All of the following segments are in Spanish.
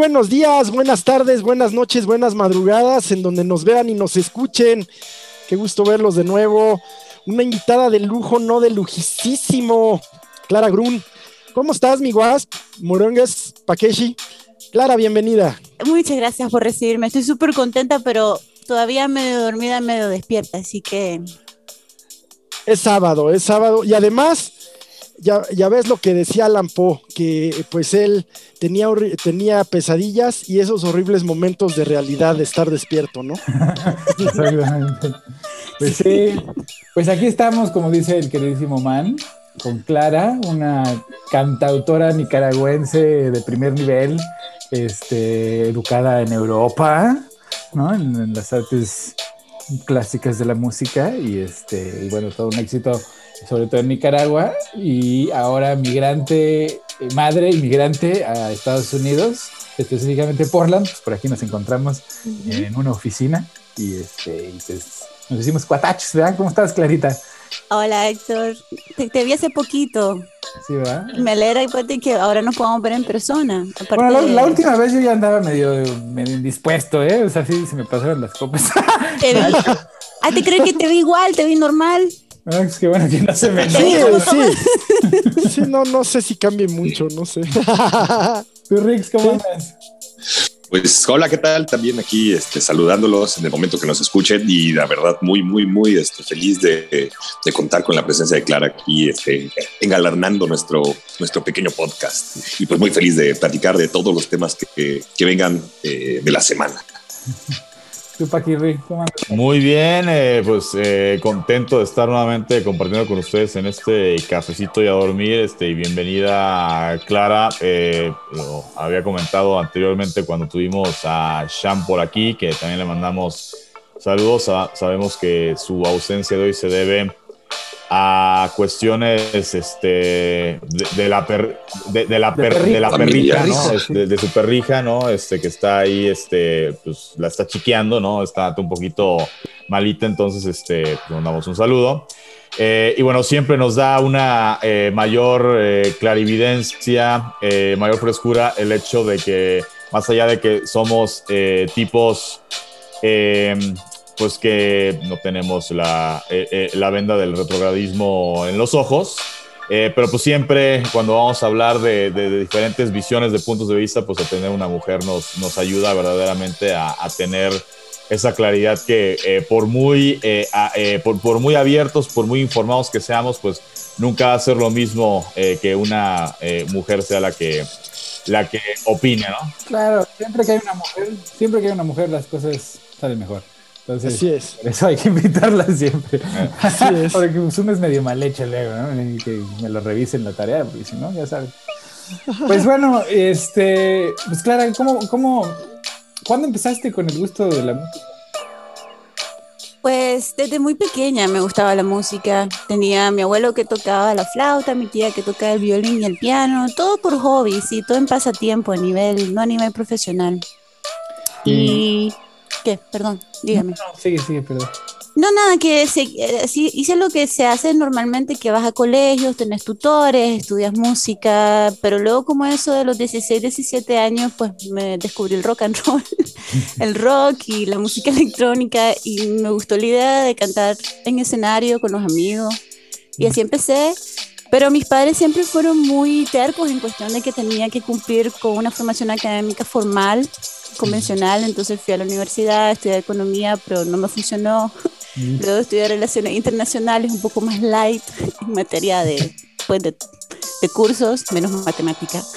Buenos días, buenas tardes, buenas noches, buenas madrugadas, en donde nos vean y nos escuchen. Qué gusto verlos de nuevo. Una invitada de lujo, no de lujisísimo. Clara Grun. ¿Cómo estás, mi guas? Morongas, Pakeshi. Clara, bienvenida. Muchas gracias por recibirme. Estoy súper contenta, pero todavía medio dormida, medio despierta, así que... Es sábado, es sábado. Y además, ya, ves lo que decía Alan Poe, que pues él tenía, tenía pesadillas y esos horribles momentos de realidad de estar despierto, ¿no? Exactamente. Pues sí, pues aquí estamos, como dice el queridísimo Man, con Clara, una cantautora nicaragüense de primer nivel, este, educada en Europa, ¿no? En, las artes clásicas de la música y este, y bueno, todo un éxito sobre todo en Nicaragua, y ahora migrante, eh, madre inmigrante a Estados Unidos, específicamente Portland, pues por aquí nos encontramos en una oficina y, este, pues, nos hicimos cuatachos, ¿verdad? ¿Cómo estás, Clarita? Hola, Héctor. Te, vi hace poquito. Sí, ¿verdad? Me alegra que ahora nos podamos ver en persona. Bueno, la, última vez yo ya andaba medio, medio indispuesto, ¿eh? O sea, sí, se me pasaron las copas. Te vi. Ah, te creo que te vi igual, te vi normal. Ah, es que bueno, que no se me Sí, sí. Sí, no, no sé si cambie mucho, no sé. ¿Tú, Rix, cómo andas? Pues hola, ¿qué tal? También aquí este, saludándolos en el momento que nos escuchen y la verdad muy, muy, muy este, feliz de, de, contar con la presencia de Clara aquí, este, engalanando nuestro, nuestro pequeño podcast. Y pues muy feliz de platicar de todos los temas que, que vengan eh, de la semana. Muy bien, eh, pues eh, contento de estar nuevamente compartiendo con ustedes en este cafecito y a dormir. Este, y bienvenida Clara. Eh, lo había comentado anteriormente cuando tuvimos a Sham por aquí, que también le mandamos saludos. sabemos que su ausencia de hoy se debe a cuestiones este, de, la, de, la, de, la perrita, ¿no? Este, de, su perrija, ¿no? Este, que está ahí, este, pues la está chiqueando, ¿no? Está un poquito malita, entonces, este, le mandamos un saludo. Eh, y bueno, siempre nos da una eh, mayor eh, clarividencia, mayor frescura el hecho de que, más allá de que somos tipos pues que no tenemos la, eh, eh, la venda del retrogradismo en los ojos. Eh, pero pues siempre cuando vamos a hablar de, de, diferentes visiones, de puntos de vista, pues a tener una mujer nos, nos ayuda verdaderamente a, a tener esa claridad que por, muy, por, por, muy abiertos, por muy informados que seamos, pues nunca va a ser lo mismo que una mujer sea la que, la que opine, ¿no? Claro, siempre que hay una mujer, siempre que hay una mujer las cosas salen mejor. Así es. Por eso hay que invitarla siempre. Así es. Porque uno es medio mal hecho luego, ¿no? Y que me lo revisen la tarea, porque si no, ya sabes. Pues bueno, este, pues Clara, ¿cómo, cómo, ¿cuándo empezaste con el gusto de la música? Pues desde muy pequeña me gustaba la música. Tenía a mi abuelo que tocaba la flauta, mi tía que tocaba el violín y el piano, todo por hobby, sí, todo en pasatiempo a nivel, no a nivel profesional. Y ¿Qué? Perdón, dígame. No, sigue, sigue, perdón. No, nada, que se, eh, hice lo que se hace normalmente, que vas a colegios, tenés tutores, estudias música, pero luego como eso de los 16, 17 años, pues me descubrí el rock and roll, el rock y la música electrónica y me gustó la idea de cantar en escenario con los amigos y así empecé. Pero mis padres siempre fueron muy tercos en cuestión de que tenía que cumplir con una formación académica formal convencional, entonces fui a la universidad, estudié economía, pero no me funcionó. Luego estudié relaciones internacionales, un poco más light en materia de, pues, de, cursos, menos matemática.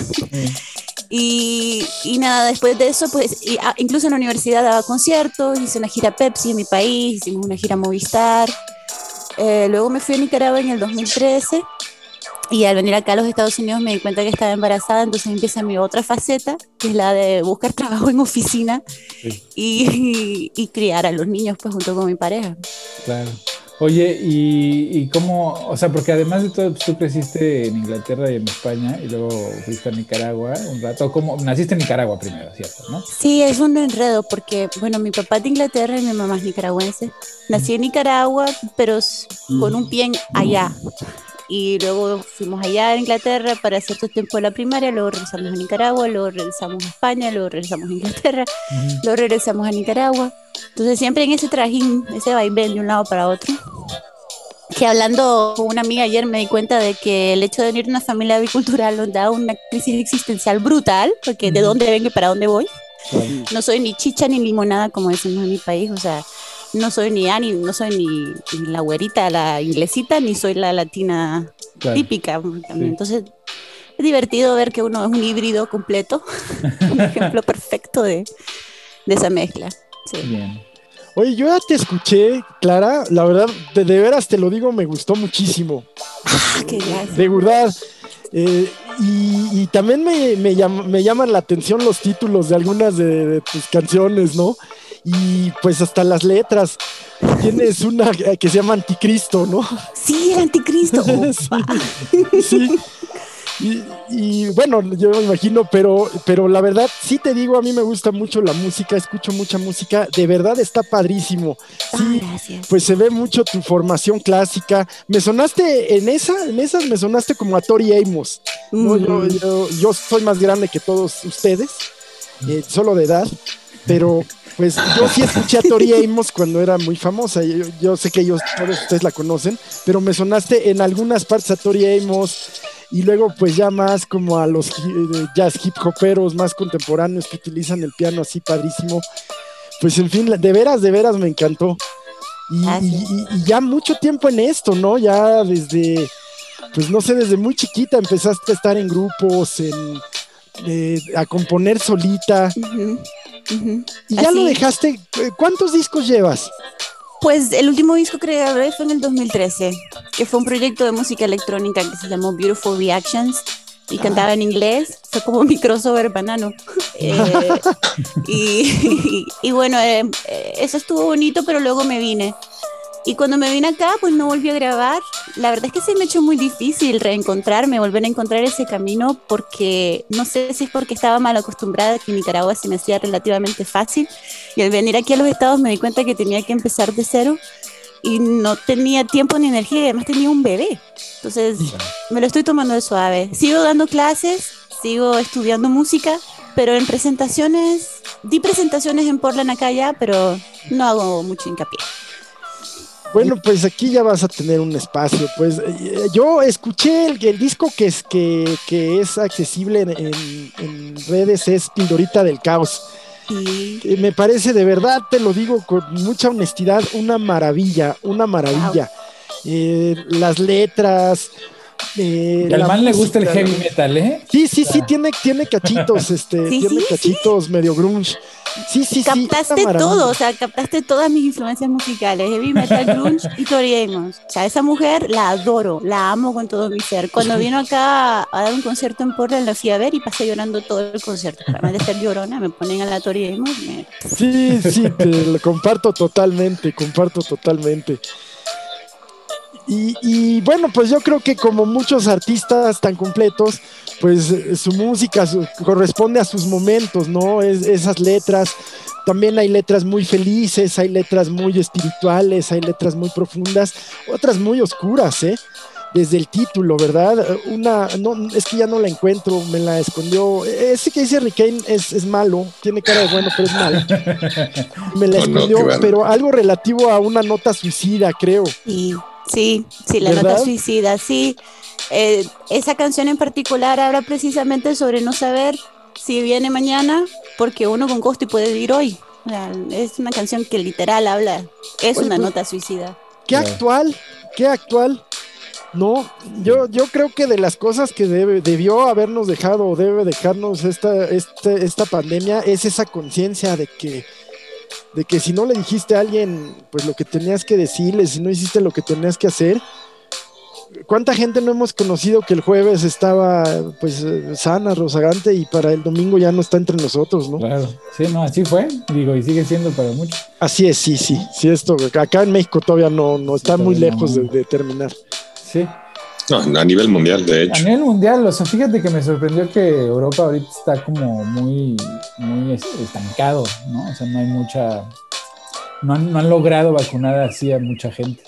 Y, y, nada, después de eso, pues ah, incluso en la universidad daba conciertos, hice una gira Pepsi en mi país, hicimos una gira Movistar. Eh, luego me fui a Nicaragua en el 2013 y al venir acá a los Estados Unidos me di cuenta que estaba embarazada, entonces empieza mi otra faceta, que es la de buscar trabajo en oficina y, y, criar a los niños pues junto con mi pareja. Claro. Oye, ¿y, ¿y, cómo? O sea, porque además de todo, pues, tú creciste en Inglaterra y en España y luego fuiste a Nicaragua un rato. ¿Cómo? Naciste en Nicaragua primero, ¿cierto? ¿no? Sí, es un enredo porque, bueno, mi papá es de Inglaterra y mi mamá es nicaragüense. Nací en Nicaragua, pero con un pie allá y luego fuimos allá a Inglaterra para cierto tiempo de la primaria, luego regresamos a Nicaragua, luego regresamos a España, luego regresamos a Inglaterra, luego regresamos a Nicaragua. Entonces siempre en ese trajín, ese vaivén de un lado para otro. Que hablando con una amiga ayer me di cuenta de que el hecho de venir de una familia bicultural nos da una crisis existencial brutal, porque de dónde vengo y para dónde voy. No soy ni chicha ni limonada, como decimos en mi país, o sea, no soy ni Ani, no soy ni, ni la güerita, la inglesita, ni soy la latina Claro. típica. también. Entonces, es divertido ver que uno es un híbrido completo, un ejemplo perfecto de, de esa mezcla. Sí. Bien. Oye, yo ya te escuché, Clara, la verdad, de, de veras te lo digo, me gustó muchísimo. Ah, qué gracia. De verdad. Eh, y, y también me, me, me llaman la atención los títulos de algunas de, de tus canciones, ¿no? Y pues hasta las letras. Tienes una que se llama Anticristo, ¿no? Sí, el anticristo. Sí. Y, y, bueno, yo me imagino, pero, pero la verdad, sí te digo, a mí me gusta mucho la música, escucho mucha música, de verdad está padrísimo. Ah, Sí, gracias. pues se ve mucho tu formación clásica. Me sonaste en esa, en esas me sonaste como a Tori Amos. ¿no? Yo, yo, yo soy más grande que todos ustedes, eh, solo de edad, pero pues yo sí escuché a Tori Amos cuando era muy famosa. Yo, yo sé que ellos, todos ustedes la conocen, pero me sonaste en algunas partes a Tori Amos y luego pues ya más como a los hi- jazz hip hoperos más contemporáneos que utilizan el piano así padrísimo. Pues en fin, de veras, de veras me encantó. Y- y ya mucho tiempo en esto, ¿no? Ya desde, pues no sé, desde muy chiquita empezaste a estar en grupos, en, eh, a componer solita. Y ya Así. lo dejaste. eh, ¿Cuántos discos llevas? Pues el último disco que grabé fue en el 2013, que fue un proyecto de música electrónica que se llamó Beautiful Reactions y cantaba en inglés. Fue como mi crossover banano. Eh, y, y- y bueno, eh, eso estuvo bonito, pero luego me vine. Y cuando me vine acá, pues no volví a grabar. La verdad es que se me echó muy difícil reencontrarme, volver a encontrar ese camino, porque no sé si es porque estaba mal acostumbrada, que Nicaragua se me hacía relativamente fácil. Y al venir aquí a los estados me di cuenta que tenía que empezar de cero y no tenía tiempo ni energía y además tenía un bebé. Entonces me lo estoy tomando de suave. Sigo dando clases, sigo estudiando música, pero en presentaciones, di presentaciones en Portland acá ya, pero no hago mucho hincapié. Bueno, pues aquí ya vas a tener un espacio. Pues eh, yo escuché el, el disco que es, que, que es accesible en, en- en redes, es Pildorita del Caos. Y Eh, Me parece de verdad, te lo digo con mucha honestidad, una maravilla, una maravilla. Eh, las letras. Eh, Y al man le gusta el música, heavy metal, ¿eh? Sí, sí, sí, tiene, tiene cachitos, este, Sí, tiene sí, cachitos medio grunge. Sí, sí, sí. captaste una maravilla. todo, o sea, captaste todas mis influencias musicales, heavy metal, grunge y Tori Amos. O sea, esa mujer la adoro, la amo con todo mi ser. Cuando vino acá a dar un concierto en Portland, la fui a ver y pasé llorando todo el concierto. Además de ser llorona, me ponen a la Tori Amos. me- Sí, sí, te lo comparto totalmente, comparto totalmente. Y, y bueno, pues yo creo que como muchos artistas tan completos, pues eh, su música su- corresponde a sus momentos, ¿no? Es, esas letras, también hay letras muy felices, hay letras muy espirituales, hay letras muy profundas, otras muy oscuras, ¿eh? Desde el título, ¿verdad? Una, no, es que ya no la encuentro, me la escondió. Ese que dice Rick es, es malo, tiene cara de bueno, pero es malo. Me la No, no, escondió, pero algo relativo a una nota suicida, creo. Sí, sí, sí, la ¿Verdad? nota suicida, sí. Eh, esa canción en particular habla precisamente sobre no saber si viene mañana, porque uno con costo y puede vivir hoy. O sea, es una canción que literal habla, es Oye, una pues- nota suicida. Qué actual, qué actual. No, yo, yo creo que de las cosas que debe, debió habernos dejado o debe dejarnos esta, este- esta pandemia es esa conciencia de que, de que si no le dijiste a alguien pues lo que tenías que decirle, si no hiciste lo que tenías que hacer, ¿cuánta gente no hemos conocido que el jueves estaba pues sana, rozagante y para el domingo ya no está entre nosotros, ¿no? Claro. Sí, no, así fue. Digo, y sigue siendo para muchos. Así es, sí, sí, sí, esto acá en México todavía no, no está muy Todavía lejos de, no. de terminar. Sí. No, a nivel mundial, de A hecho. nivel mundial, o sea, fíjate que me sorprendió que Europa ahorita está como muy, muy es- estancado, ¿no? O sea, no hay mucha. No han, no han logrado vacunar así a mucha gente.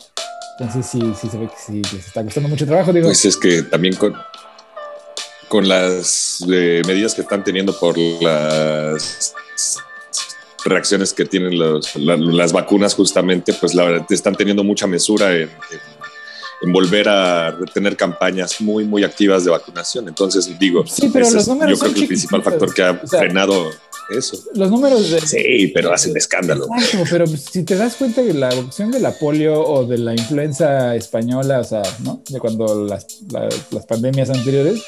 Entonces sí, sí se ve que sí les está costando mucho trabajo. Digo, Pues es que también con, con las eh, medidas que están teniendo por las reacciones que tienen los- la- las vacunas justamente, pues la verdad están teniendo mucha mesura en, en- en volver a tener campañas muy, muy activas de vacunación. Entonces, digo, Sí, pero ese los es, números yo creo que el principal factor que ha O sea, frenado eso. los números de... Sí, pero hacen escándalo. Exacto, pero si te das cuenta que la opción de la polio o de la influenza española, o sea, ¿no? De cuando las, la- las pandemias anteriores,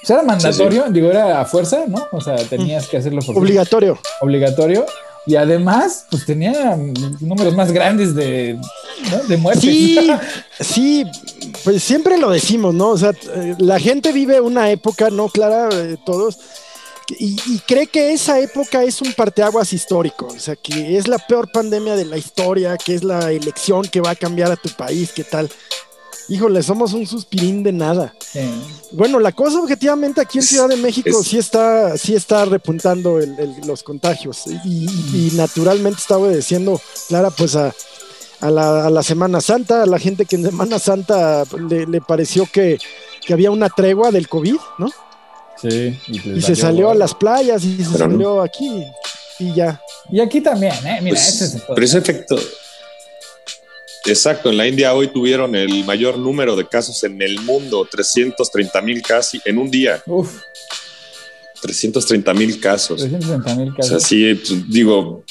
pues era mandatorio, digo, era a fuerza, ¿no? O sea, tenías que hacerlo por Obligatorio. obligatorio. Y además, pues tenía números más grandes de, ¿no? de muertes. Sí, sí, pues siempre lo decimos, ¿no? O sea, la gente vive una época, ¿no? Clara, eh, todos, y, y cree que esa época es un parteaguas histórico, o sea, que es la peor pandemia de la historia, que es la elección que va a cambiar a tu país, ¿qué tal? Híjole, somos un suspirín de nada. Sí. Bueno, la cosa objetivamente aquí en Ciudad de México es- sí está, sí está repuntando el- el- los contagios y, y- y naturalmente está obedeciendo, Clara, pues a, a la, a la Semana Santa, a la gente que en Semana Santa le, le pareció que, que había una tregua del COVID, ¿no? Sí, y, se salió a las playas y se Pero no. salió aquí y ya. Y aquí también, ¿eh? Mira, Pues, este es el pero ese efecto. Exacto, en la India hoy tuvieron el mayor número de casos en el mundo, 330 mil casi en un día, Uf, 330 mil casos. 360 mil O casos. sea, sí, pues, digo,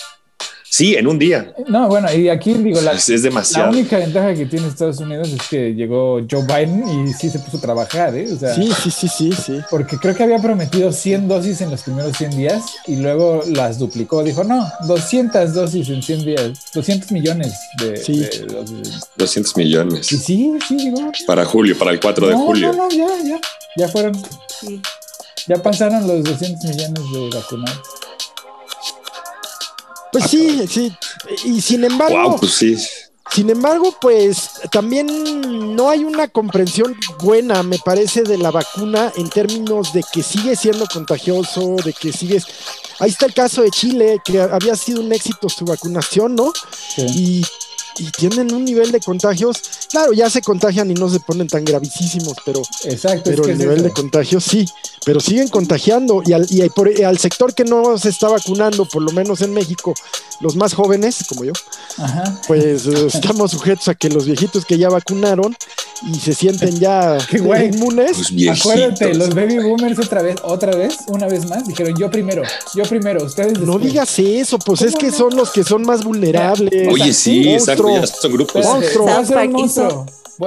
sí, en un día. No, bueno, y aquí digo, la, Es, es la demasiado. única ventaja que tiene Estados Unidos es que llegó Joe Biden y sí se puso a trabajar, ¿eh? O sea, Sí, sí, sí, sí, sí. porque creo que había prometido 100 dosis en los primeros 100 días y luego las duplicó. Dijo, no, 200 dosis en 100 días, 200 millones de, Sí. de dosis. 200 millones Y sí, sí, digo. para julio, para el 4 de julio. no, no, ya, ya, ya fueron, Sí. ya pasaron los 200 millones de vacunados. Pues sí, sí. Y sin embargo, Wow, pues sí. Sin embargo, pues también no hay una comprensión buena, me parece, de la vacuna en términos de que sigue siendo contagioso, de que sigues... Ahí está el caso de Chile, que había sido un éxito su vacunación, ¿no? Sí. Y, y tienen un nivel de contagios, claro, ya se contagian y no se ponen tan gravísimos, pero, Exacto. pero es que el es nivel eso. de contagios sí, pero siguen contagiando y al, y por- al sector que no se está vacunando, por lo menos en México, los más jóvenes, como yo, Ajá. pues eh, estamos sujetos a que los viejitos que ya vacunaron y se sienten ya güey. inmunes. Acuérdate, los baby boomers otra vez, otra vez, una vez más, dijeron yo primero, yo primero, ustedes No digas eso, pues ¿Cómo es que no? son los que son más vulnerables. Oye, sí, exacto, monstruo. ya son grupos. Espérate, monstruo. voy a South un Park hizo-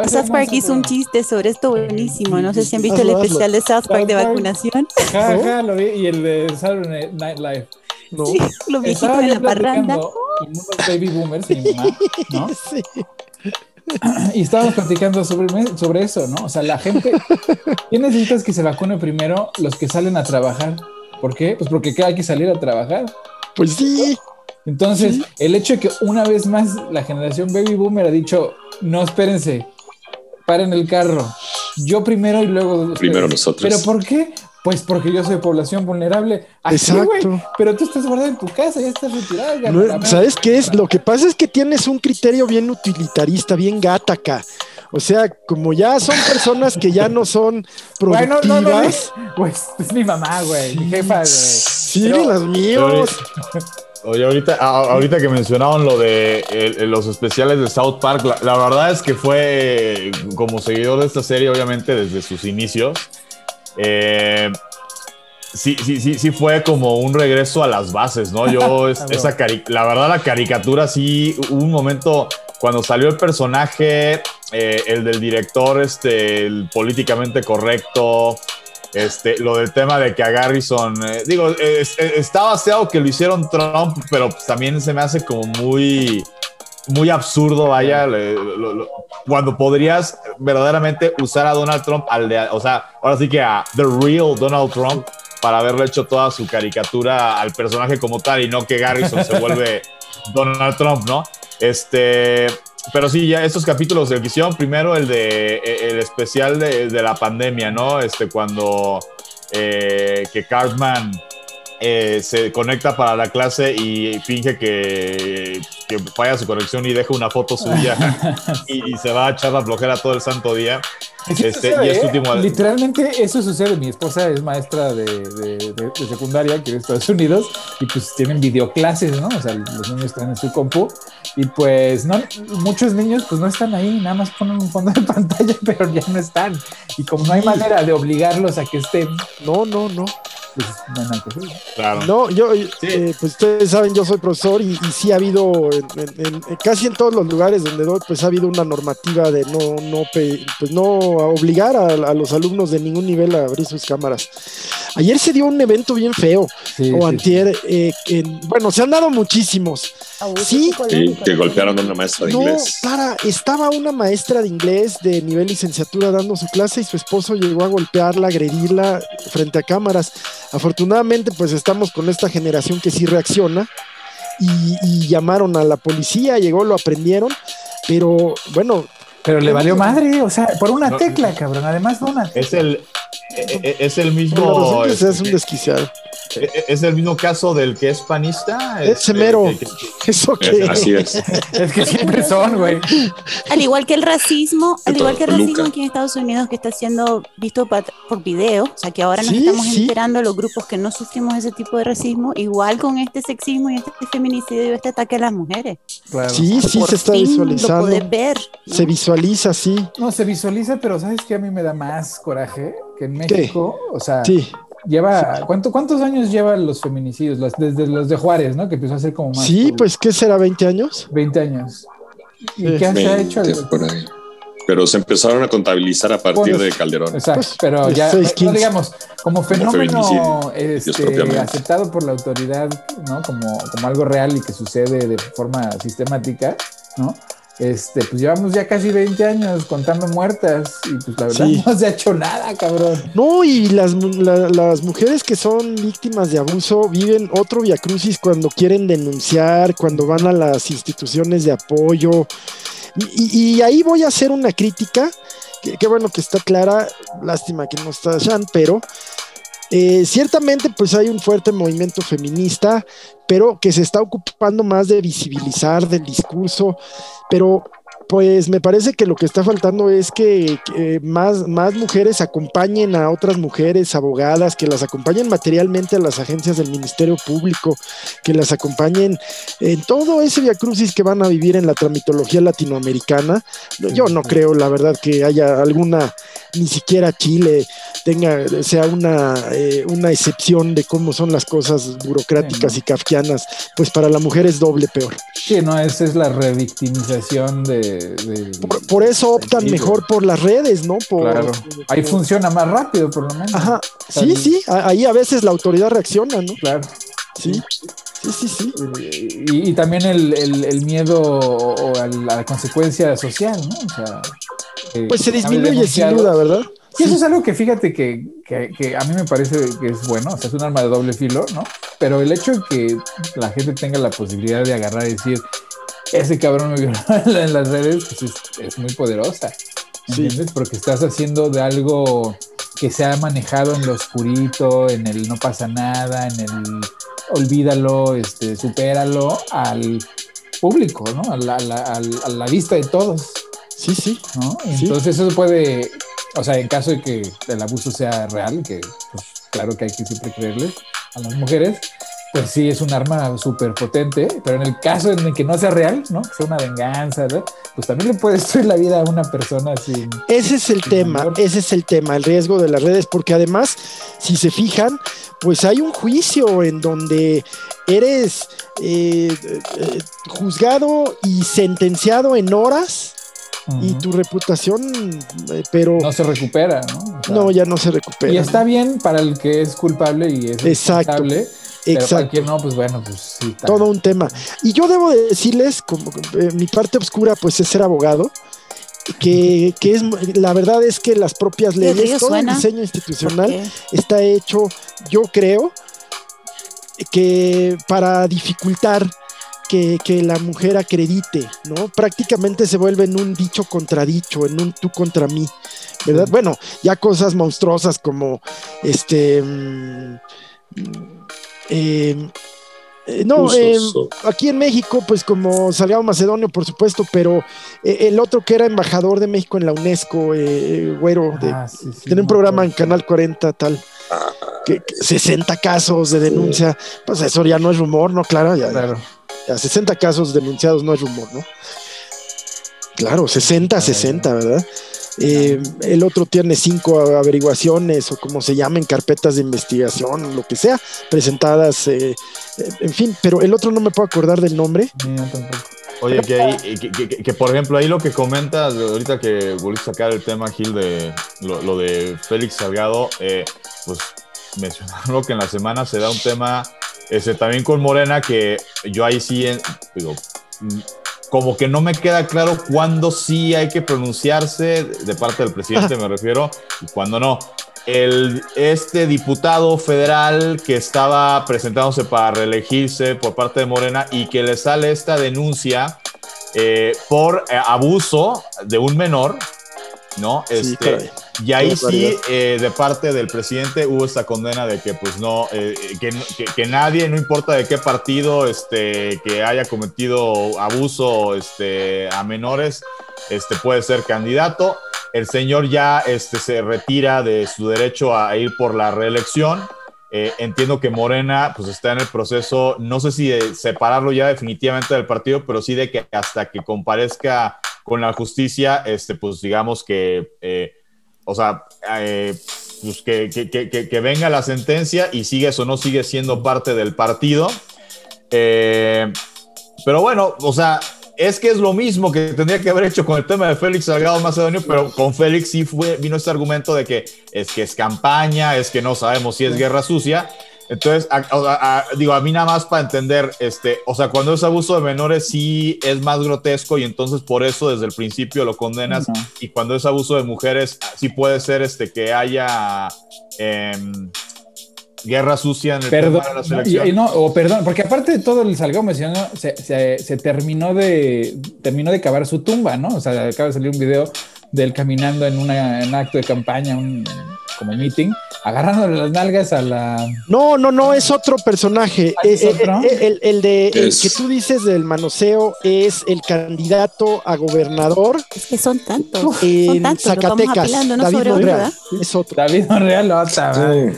South Park hizo un chiste sobre esto buenísimo. No sé si han visto Hazlo, el hazlo. especial de South Park de vacunación. Ja, ja, lo vi, y el de Saturday Night Live. No. Sí, lo Estaba en la parranda. platicando con unos baby boomers, mi mamá, ¿no? Sí. Y estábamos platicando sobre, eso, ¿no? O sea, la gente, ¿qué necesitas que se vacune primero? Los que salen a trabajar. ¿Por qué? Pues porque hay que salir a trabajar. Pues sí, Entonces, el hecho de que una vez más la generación baby boomer ha dicho, no, espérense, paren el carro. Yo primero y luego ustedes". Primero nosotros. ¿Pero por qué? Pues porque yo soy población vulnerable. Exacto. Pero tú estás guardado en tu casa, ya estás retirado. ya No. ¿sabes qué es? Lo que pasa es que tienes un criterio bien utilitarista, bien gataca. O sea, como ya son personas que ya no son Bueno, productivas. no, no, pues es mi mamá, güey, mi jefa, güey. Sí, Pero- las míos. Oye, ahorita, que mencionaban lo de el- los especiales de South Park, la, la verdad es que fue como seguidor de esta serie, obviamente, desde sus inicios. eh, sí, sí, sí, sí fue como un regreso a las bases, ¿no? Yo, es- esa la verdad, la caricatura sí, hubo un momento cuando salió el personaje, eh, el del director, este, el políticamente correcto, este, lo del tema de que a Garrison, eh, digo, es- está baseado que lo hicieron Trump, pero pues también se me hace como muy, muy absurdo, vaya, le- lo- lo- cuando podrías verdaderamente usar a Donald Trump, al de, o sea, ahora sí que a The Real Donald Trump, para haberle hecho toda su caricatura al personaje como tal y no que Garrison se vuelve Donald Trump, ¿no? Este, pero sí, ya estos capítulos de hicieron primero el de eh, el especial de, de la pandemia, ¿no? Este, cuando eh, que Cartman eh, se conecta para la clase y finge que, que falla su conexión y deja una foto suya y, y se va a echar la flojera todo el santo día. Sí Este, sucede, y es ¿eh? último- Literalmente eso sucede. Mi esposa es maestra de, de- de- de secundaria aquí en Estados Unidos y pues tienen videoclases, ¿no? O sea, los niños están en su compu y pues no, muchos niños pues no están ahí, nada más ponen un fondo de pantalla, pero ya no están. Y como no hay Sí. manera de obligarlos a que estén, No, no, no. pues no. Claro. No, yo, eh, pues ustedes saben, yo soy profesor y, y sí ha habido, en, en- en- casi en todos los lugares donde doy, pues ha habido una normativa de no, no, pues no obligar a, a los alumnos de ningún nivel a abrir sus cámaras. Ayer se dio un evento bien feo, Sí, o sí, antier, eh, en- bueno, se han dado muchísimos. Abuso Sí. que golpearon a una maestra de No, inglés. Clara, estaba una maestra de inglés de nivel licenciatura dando su clase y su esposo llegó a golpearla, agredirla frente a cámaras. Afortunadamente, pues estamos con esta generación que sí reacciona y, y llamaron a la policía, llegó, lo aprendieron, pero bueno, Pero le valió madre, o sea, por una No. tecla, cabrón. Además, no una Es el, e- e- es el mismo. es un este, desquiciado. E- e- es el mismo caso del que es panista. Ese este, mero. Eso Es- que Así es. Es que siempre son, güey. Al igual que el racismo, al igual que el racismo aquí en Estados Unidos que está siendo visto por video, o sea que ahora nos Sí, estamos sí. enterando los grupos que no sufrimos ese tipo de racismo, igual con este sexismo y este feminicidio y este ataque a las mujeres. Claro. sí, sí Por se está fin Lo visualizando. podés ver. ¿no? Se visualiza, sí. No, se visualiza, pero ¿sabes qué? A mí me da más coraje que en ¿Qué? México, o sea, Sí, lleva, ¿cuánto, ¿cuántos años llevan los feminicidios? Los- desde los de Juárez, ¿no? Que empezó a ser como más. sí, por pues ¿qué será? ¿20 años? 20 años. ¿Y qué se ha hecho? Veinte por ahí. Pero se empezaron a contabilizar a partir Bueno, de Calderón. Exacto, Pues, pero ya, no digamos, como fenómeno feminicidio, este, aceptado por la autoridad, ¿no? Como, como algo real y que sucede de forma sistemática, ¿no? Este, pues llevamos ya casi 20 años contando muertas y pues la verdad Sí. no se ha hecho nada, cabrón. No, y las, la- las mujeres que son víctimas de abuso viven otro viacrucis cuando quieren denunciar, cuando van a las instituciones de apoyo. Y, y- y ahí voy a hacer una crítica, que, que bueno que está clara, lástima que no está Shan, pero eh, ciertamente pues hay un fuerte movimiento feminista, pero que se está ocupando más de visibilizar del discurso, pero pues me parece que lo que está faltando es que, que más, más mujeres acompañen a otras mujeres abogadas, que las acompañen materialmente a las agencias del Ministerio Público, que las acompañen en todo ese viacrucis que van a vivir en la tramitología latinoamericana. Yo no creo, la verdad, que haya alguna, ni siquiera Chile tenga, sea una, eh, una excepción de cómo son las cosas burocráticas Sí, y kafkianas, pues para la mujer es doble peor. Sí, no, esa es la revictimización de... de- Por, por eso optan mejor por las redes, ¿no? Por, Claro. Ahí por- funciona más rápido, por lo menos. Ajá, sí, sí, ahí a veces la autoridad reacciona, ¿no? Claro. Sí, sí, sí, sí. Y, y también el, el- el miedo o, o a la consecuencia social, ¿no? O sea, Pues se disminuye sin duda, ¿verdad? Y eso es algo que fíjate que, que- que a mí me parece que es bueno, o sea, es un arma de doble filo, ¿no? Pero el hecho de que la gente tenga la posibilidad de agarrar y decir, ese cabrón me violó en las redes, pues es, es muy poderosa, Sí. ¿entiendes? Porque estás haciendo de algo que se ha manejado en lo oscurito, en el no pasa nada, en el olvídalo, este, supéralo al público, ¿no? A la- a la- a la vista de todos. Sí, sí. ¿no? Sí. Entonces eso puede, o sea, en caso de que el abuso sea real, que pues, claro que hay que siempre creerle a las mujeres, pues sí es un arma súper potente, pero en el caso en el que no sea real, ¿no? Que sea una venganza, ¿verdad? Pues también le puede destruir la vida a una persona sin... Ese es el tema, ese es el tema, el riesgo de las redes, porque además, si se fijan, pues hay un juicio en donde eres eh, eh, juzgado y sentenciado en horas y tu reputación, eh, pero No se recupera, ¿no? O sea, no, ya no se recupera. Y está bien para el que es culpable y es Exacto, responsable, pero para Exacto. no, pues bueno, pues sí. está- todo un tema. Y yo debo de decirles, como eh, mi parte oscura, pues es ser abogado, que, que es la verdad es que las propias leyes, todo suena. el diseño institucional está hecho, yo creo, que para dificultar que, que la mujer acredite, ¿no? Prácticamente se vuelve en un dicho contradicho, en un tú contra mí, ¿verdad? Bueno, ya cosas monstruosas como este. mm, Eh, eh, no, eh, aquí en México, pues como Salgado Macedonio, por supuesto, pero eh, el otro que era embajador de México en la UNESCO, eh, güero, de, Ah, sí, sí, tiene un programa en. Canal 40, tal, que, que 60 casos de denuncia, pues eso ya no es rumor, ¿no? Claro, ya, Claro. Ya 60 casos denunciados no es rumor, ¿no? Claro, 60, 60, ¿verdad? Eh, el otro tiene cinco averiguaciones o como se llamen, carpetas de investigación, lo que sea, presentadas, eh, en fin, pero el otro no me puedo acordar del nombre. Oye, que, ahí, que, que- que- que, por ejemplo, ahí lo que comentas, ahorita que volviste a sacar el tema, Gil, de lo, lo de Félix Salgado, eh, pues mencionarlo que en la semana se da un tema este, también con Morena, que yo ahí sí, eh, digo, mm, como que no me queda claro cuándo sí hay que pronunciarse de parte del presidente, me refiero, y cuándo no. El, este diputado federal que estaba presentándose para reelegirse por parte de Morena y que le sale esta denuncia eh, por eh, abuso de un menor, ¿no? Este, y ahí sí, eh, de parte del presidente hubo esta condena de que, pues no, eh, que, que- que nadie, no importa de qué partido, este, que haya cometido abuso este, a menores, este, puede ser candidato. El señor ya este, se retira de su derecho a ir por la reelección. Eh, entiendo que Morena pues está en el proceso, no sé si de separarlo ya definitivamente del partido, pero sí de que hasta que comparezca con la justicia, este, pues digamos que, eh, o sea, eh, pues que, que- que- que- venga la sentencia y sigues o no sigues siendo parte del partido. Eh, pero bueno, o sea, es que es lo mismo que tendría que haber hecho con el tema de Félix Salgado Macedonio, pero con Félix sí fue, vino este argumento de que es que es campaña, es que no sabemos si es guerra sucia. Entonces, a- a- a- digo, a mí nada más para entender, este, o sea, cuando es abuso de menores sí es más grotesco y entonces por eso desde el principio lo condenas y cuando es abuso de mujeres sí puede ser este que haya em, guerra sucia en el Perdón, tema de la selección. y- y no, o perdón, porque aparte de todo el Salgado mencionó, se, se- se terminó de terminó de cavar su tumba, ¿no? O sea, acaba de salir un video de él caminando en, una, en un acto de campaña, un como meeting, agarrándole las nalgas a la No, no, no, es otro personaje. ¿Ah, es Eh, eh, otro? eh, el, el de el Es- que tú dices del manoseo es el candidato a gobernador Es que son tantos. son en tantos. Zacatecas. apilando, no David sobre Monreal. ¿verdad? Es otro. David Monreal. otra, ¿verdad?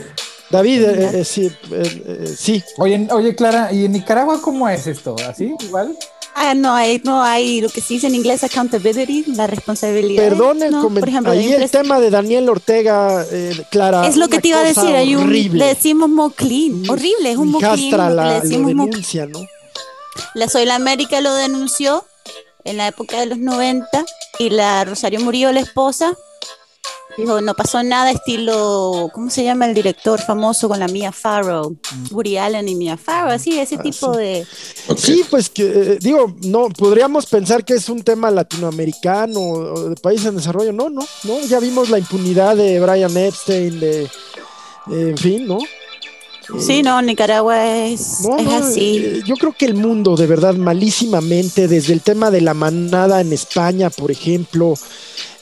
David, eh, eh, sí, eh, eh, sí. Oye, oye, Clara, ¿y en Nicaragua cómo es esto? ¿Así? ¿Igual? Ah, no hay, no hay lo que se dice en inglés accountability, la responsabilidad. Perdón el no, comen- por ejemplo, Ahí el tema de Daniel Ortega, eh, Clara. es lo que te iba a decir, hay un, horrible. le decimos moclean, horrible, es un la, le decimos mo- denuncia, ¿no? La Soy la América lo denunció en la época de los 90 y la Rosario Murillo, la esposa, dijo, no pasó nada, estilo, ¿cómo se llama el director famoso con la Mia Farrow? Woody Allen y Mia Farrow, así, ese Ah, tipo sí. de... Sí, pues que eh, digo, no, podríamos pensar que es un tema latinoamericano o de país en desarrollo. No, no, no. Ya vimos la impunidad de Brian Epstein, de, eh, en fin, ¿no? Sí, no, Nicaragua es, No, es no, así. eh, yo creo que el mundo, de verdad, malísimamente, desde el tema de la manada en España, por ejemplo,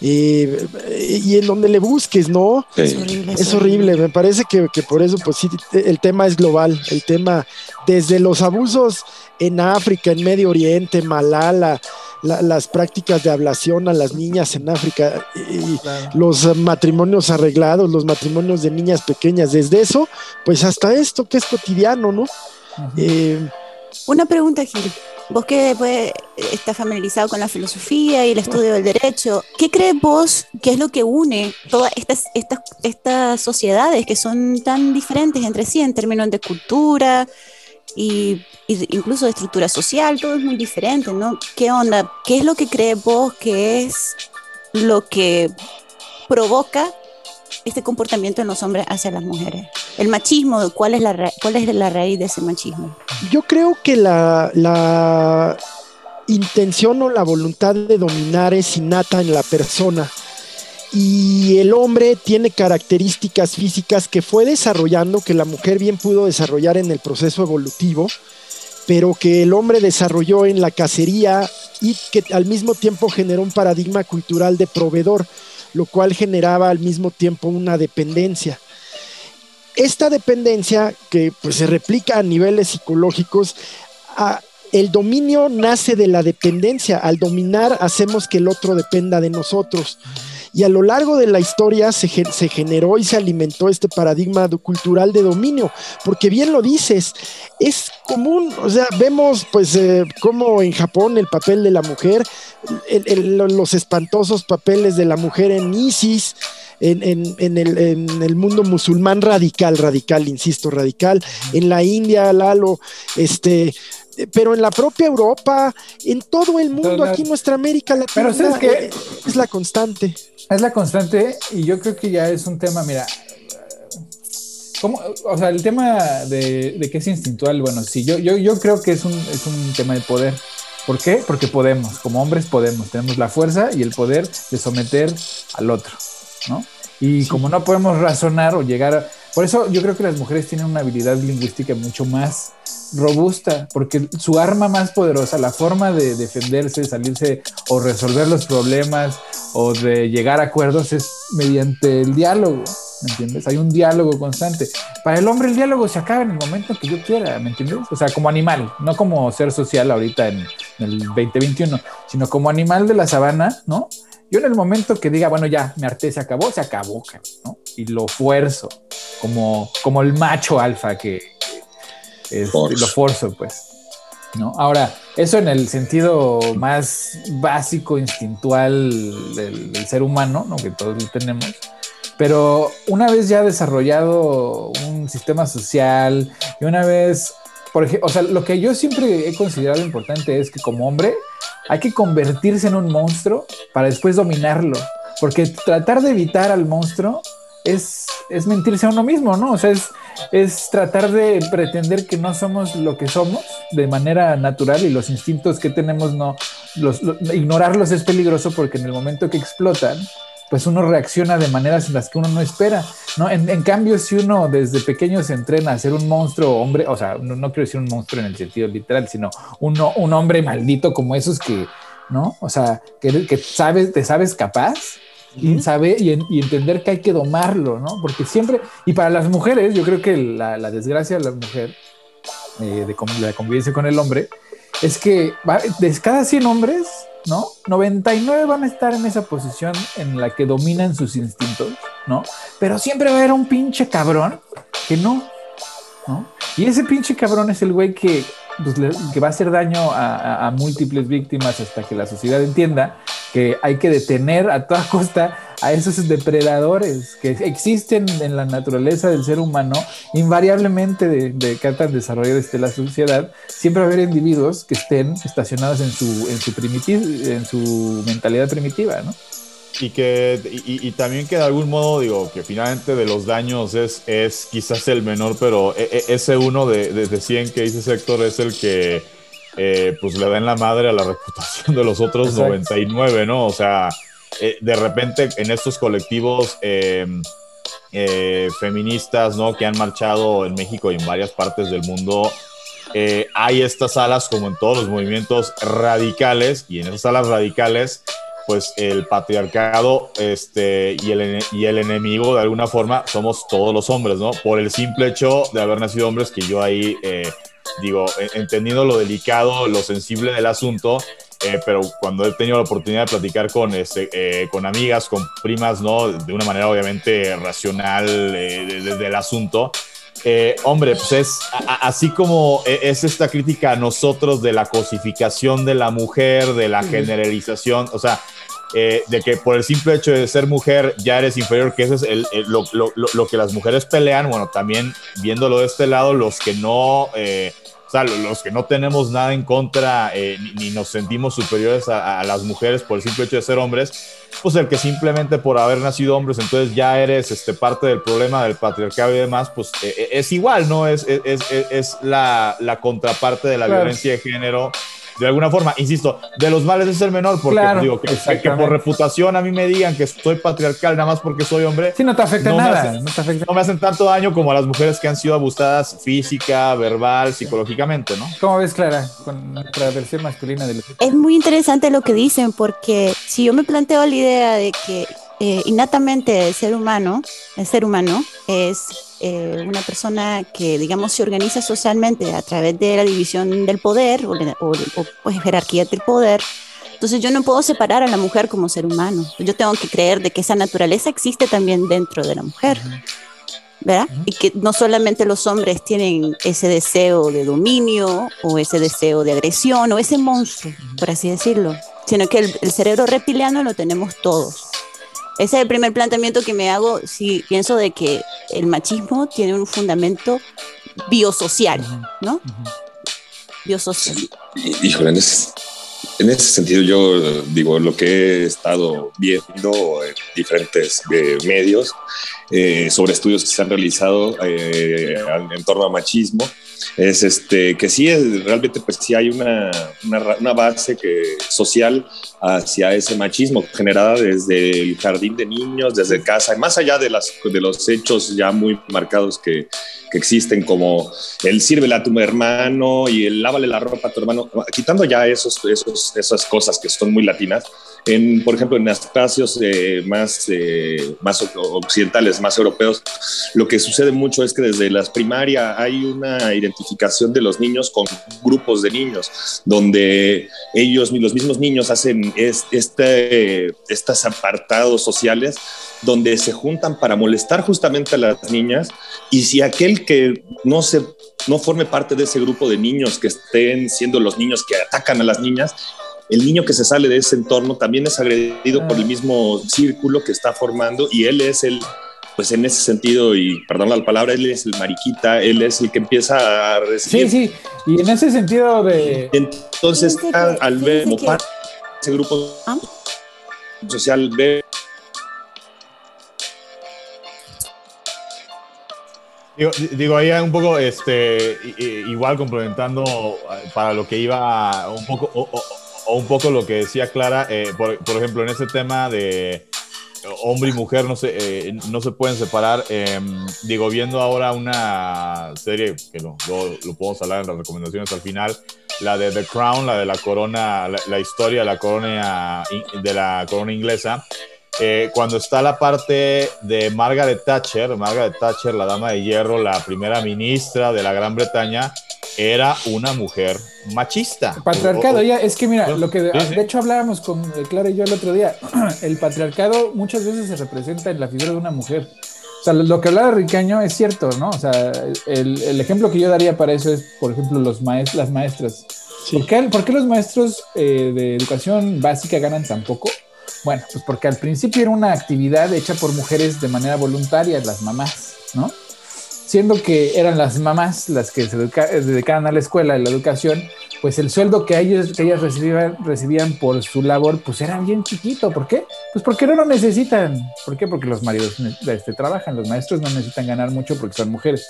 eh, eh, y en donde le busques, ¿no? Sí. Es horrible. Es horrible, me parece que, que por eso, pues sí, el tema es global, el tema desde los abusos en África, en Medio Oriente, Malala, la- las prácticas de ablación a las niñas en África, y los matrimonios arreglados, los matrimonios de niñas pequeñas, desde eso, pues hasta esto que es cotidiano, ¿no? Eh, Una pregunta, Gil. Vos que pues, estás familiarizado con la filosofía y el estudio del derecho, ¿qué crees vos que es lo que une todas estas, estas, estas sociedades que son tan diferentes entre sí en términos de cultura y, incluso de estructura social? Todo es muy diferente, ¿no? ¿Qué onda? ¿Qué es lo que crees vos que es lo que provoca este comportamiento en los hombres hacia las mujeres? El machismo, ¿cuál es la, cuál es la raíz de ese machismo? Yo creo que la, la intención o la voluntad de dominar es innata en la persona y el hombre tiene características físicas que fue desarrollando, que la mujer bien pudo desarrollar en el proceso evolutivo, pero que el hombre desarrolló en la cacería y que al mismo tiempo generó un paradigma cultural de proveedor, lo cual generaba al mismo tiempo una dependencia. esta dependencia que pues, se replica a niveles psicológicos, el dominio nace de la dependencia. Al dominar hacemos que el otro dependa de nosotros. Y a lo largo de la historia se, generó y se alimentó este paradigma cultural de dominio, porque bien lo dices, es común, o sea, vemos pues eh, como en Japón el papel de la mujer, los espantosos papeles de la mujer en ISIS, en, el, mundo musulmán radical, radical, insisto, radical, en la India, Lalo, este, pero en la propia Europa, en todo el mundo, aquí en nuestra América Latina, pero que es la constante. Es la constante y yo creo que ya es un tema, mira, ¿cómo? o sea, el tema de, de, que es instintual, bueno, sí, yo, yo, yo creo que es un, es un tema de poder. ¿Por qué? Porque podemos, como hombres podemos, tenemos la fuerza y el poder de someter al otro, ¿no? Y como no podemos razonar o llegar a... Por eso yo creo que las mujeres tienen una habilidad lingüística mucho más robusta, porque su arma más poderosa, la forma de defenderse, salirse o resolver los problemas o de llegar a acuerdos es mediante el diálogo, ¿me entiendes? Hay un diálogo constante. Para el hombre el diálogo se acaba en el momento que yo quiera, ¿me entiendes? O sea, como animal, no como ser social ahorita en, el 2021, sino como animal de la sabana, ¿no? Yo en el momento que diga, bueno, ya, me harté, se acabó, se acabó, ¿no? Y lo fuerzo, como, como el macho alfa que, es, lo forzo, pues. ¿no? Ahora, eso en el sentido más básico, instintual del, ser humano, ¿no? que todos tenemos. Pero una vez ya desarrollado un sistema social y una vez, por ejemplo, o sea, lo que yo siempre he considerado importante es que como hombre hay que convertirse en un monstruo para después dominarlo. Porque tratar de evitar al monstruo es, es mentirse a uno mismo, ¿no? O sea, es, es tratar de pretender que no somos lo que somos de manera natural y los instintos que tenemos no, los, ignorarlos es peligroso porque en el momento que explotan, pues uno reacciona de maneras en las que uno no espera, ¿no? En, cambio, si uno desde pequeño se entrena a ser un monstruo, hombre, o sea, no, quiero decir un monstruo en el sentido literal, sino uno, un hombre maldito como esos que, ¿no? O sea, que, que sabes, te sabes capaz, y saber y, entender que hay que domarlo, ¿no? Porque siempre, y para las mujeres, yo creo que la, desgracia de la mujer, eh, de, la convivencia con el hombre, es que de cada 100 hombres, ¿no? 99 van a estar en esa posición en la que dominan sus instintos, ¿no? Pero siempre va a haber un pinche cabrón que no, ¿no? Y ese pinche cabrón es el güey que, pues, que va a hacer daño a, a múltiples víctimas hasta que la sociedad entienda que hay que detener a toda costa a esos depredadores que existen en la naturaleza del ser humano, invariablemente de, de que tan desarrollar este, la sociedad, siempre va a haber individuos que estén estacionados en su, en su, en su mentalidad primitiva, ¿no? Y que y, también que de algún modo digo que finalmente de los daños es, es quizás el menor, pero e, e, ese uno de, de, de 100 que dice Héctor es el que eh, pues le dan la madre a la reputación de los otros 99, ¿no? O sea, eh, de repente en estos colectivos em, eh, feministas, ¿no? Que han marchado en México y en varias partes del mundo, hay estas alas como en todos los movimientos radicales y en esas alas radicales pues el patriarcado este, y, el, y el enemigo de alguna forma somos todos los hombres, ¿no? Por el simple hecho de haber nacido hombres que yo ahí digo, entendiendo lo delicado, lo sensible del asunto, eh, pero cuando he tenido la oportunidad de platicar con, este, eh, con amigas, con primas, ¿no? De una manera obviamente racional eh, desde el asunto, hombre, pues es así como e, es esta crítica a nosotros de la cosificación de la mujer, de la generalización, o sea, de que por el simple hecho de ser mujer ya eres inferior, que eso es el, lo, lo, lo, que las mujeres pelean, bueno, también viéndolo de este lado, los que no o sea, los que no tenemos nada en contra eh, ni, nos sentimos superiores a, las mujeres por el simple hecho de ser hombres, pues el que simplemente por haber nacido hombres, entonces ya eres este, parte del problema del patriarcado y demás, pues eh, eh, es igual, ¿no? Es, es, es, la, la, contraparte de la violencia de género de alguna forma, insisto, de los males es el menor, porque digo que, por reputación a mí me digan que soy patriarcal nada más porque soy hombre. Sí, no te afecta nada. Me no, te afecta. no me hacen tanto daño como a las mujeres que han sido abusadas física, verbal, psicológicamente, ¿no? ¿Cómo ves, Clara, con nuestra versión masculina del Es muy interesante lo que dicen, porque si yo me planteo la idea de que eh, innatamente el ser humano, el ser humano es eh, una persona que, digamos, se organiza socialmente a través de la división del poder o, o, o pues, jerarquía del poder. Entonces yo no puedo separar a la mujer como ser humano. Yo tengo que creer de que esa naturaleza existe también dentro de la mujer. ¿verdad? Y que no solamente los hombres tienen ese deseo de dominio o ese deseo de agresión o ese monstruo, por así decirlo, sino que el, el cerebro reptiliano lo tenemos todos. Ese es el primer planteamiento que me hago si pienso de que el machismo tiene un fundamento biosocial, ¿no? Biosocial. Híjole, en ese, en ese sentido yo digo lo que he estado viendo en diferentes eh, medios eh, sobre estudios que se han realizado eh, en torno a machismo es este que sí es realmente pues sí hay una, una, base que social hacia ese machismo generada desde el jardín de niños desde casa más allá de las de los hechos ya muy marcados que, que existen como el sírvele a tu hermano y el lávale la ropa a tu hermano quitando ya esos, esos esas cosas que son muy latinas en, por ejemplo, en espacios eh, más, eh, más occidentales, más europeos, lo que sucede mucho es que desde las primarias hay una identificación de los niños con grupos de niños, donde ellos, los mismos niños, hacen este, estos apartados sociales donde se juntan para molestar justamente a las niñas y si aquel que no se no forme parte de ese grupo de niños que estén siendo los niños que atacan a las niñas, el niño que se sale de ese entorno también es agredido por el mismo círculo que está formando y él es el, pues en ese sentido, y perdón la palabra, él es el mariquita, él es el que empieza a recibir. Sí, sí, y en ese sentido de... Entonces, al ver ese grupo ¿Ah? social, ve Digo, digo, ahí un poco, este, igual complementando para lo que iba un poco, o un poco lo que decía Clara, eh, por, por, ejemplo, en ese tema de hombre y mujer no se, eh, no se pueden separar. Eh, digo, viendo ahora una serie que lo, lo, lo, podemos hablar en las recomendaciones al final, la de The Crown, la de la corona, la, la historia de la corona, de la corona inglesa. Eh, cuando está la parte de Margaret Thatcher, Margaret Thatcher, la dama de hierro, la primera ministra de la Gran Bretaña, era una mujer machista. Patriarcado, ya, es que mira, lo que de, de hecho hablábamos con Clara y yo el otro día, el patriarcado muchas veces se representa en la figura de una mujer. O sea, lo que hablaba Ricaño es cierto, ¿no? O sea, el, el ejemplo que yo daría para eso es, por ejemplo, los maest las maestras. Sí. ¿Por, qué, ¿Por, qué, los maestros eh, de educación básica ganan tan poco? Bueno, pues porque al principio era una actividad hecha por mujeres de manera voluntaria, las mamás, ¿no? siendo que eran las mamás las que se dedicaban a la escuela, a la educación, pues el sueldo que ellos que ellas recibían, recibían por su labor, pues era bien chiquito. ¿Por qué? Pues porque no lo necesitan. ¿Por qué? Porque los maridos este, trabajan, los maestros no necesitan ganar mucho porque son mujeres.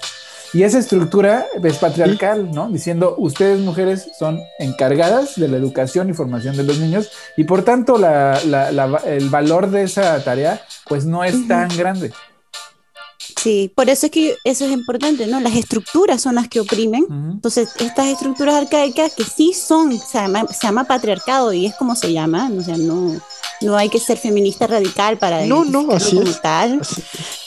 Y esa estructura es patriarcal, ¿no? Diciendo, ustedes mujeres son encargadas de la educación y formación de los niños y por tanto la, la, la, el valor de esa tarea pues no es tan grande. Sí, por eso es que eso es importante, ¿no? Las estructuras son las que oprimen. Uh -huh. Entonces, estas estructuras arcaicas que sí son, se llama, se llama patriarcado y es como se llama, o sea, no, no hay que ser feminista radical para no, no, así como es. tal.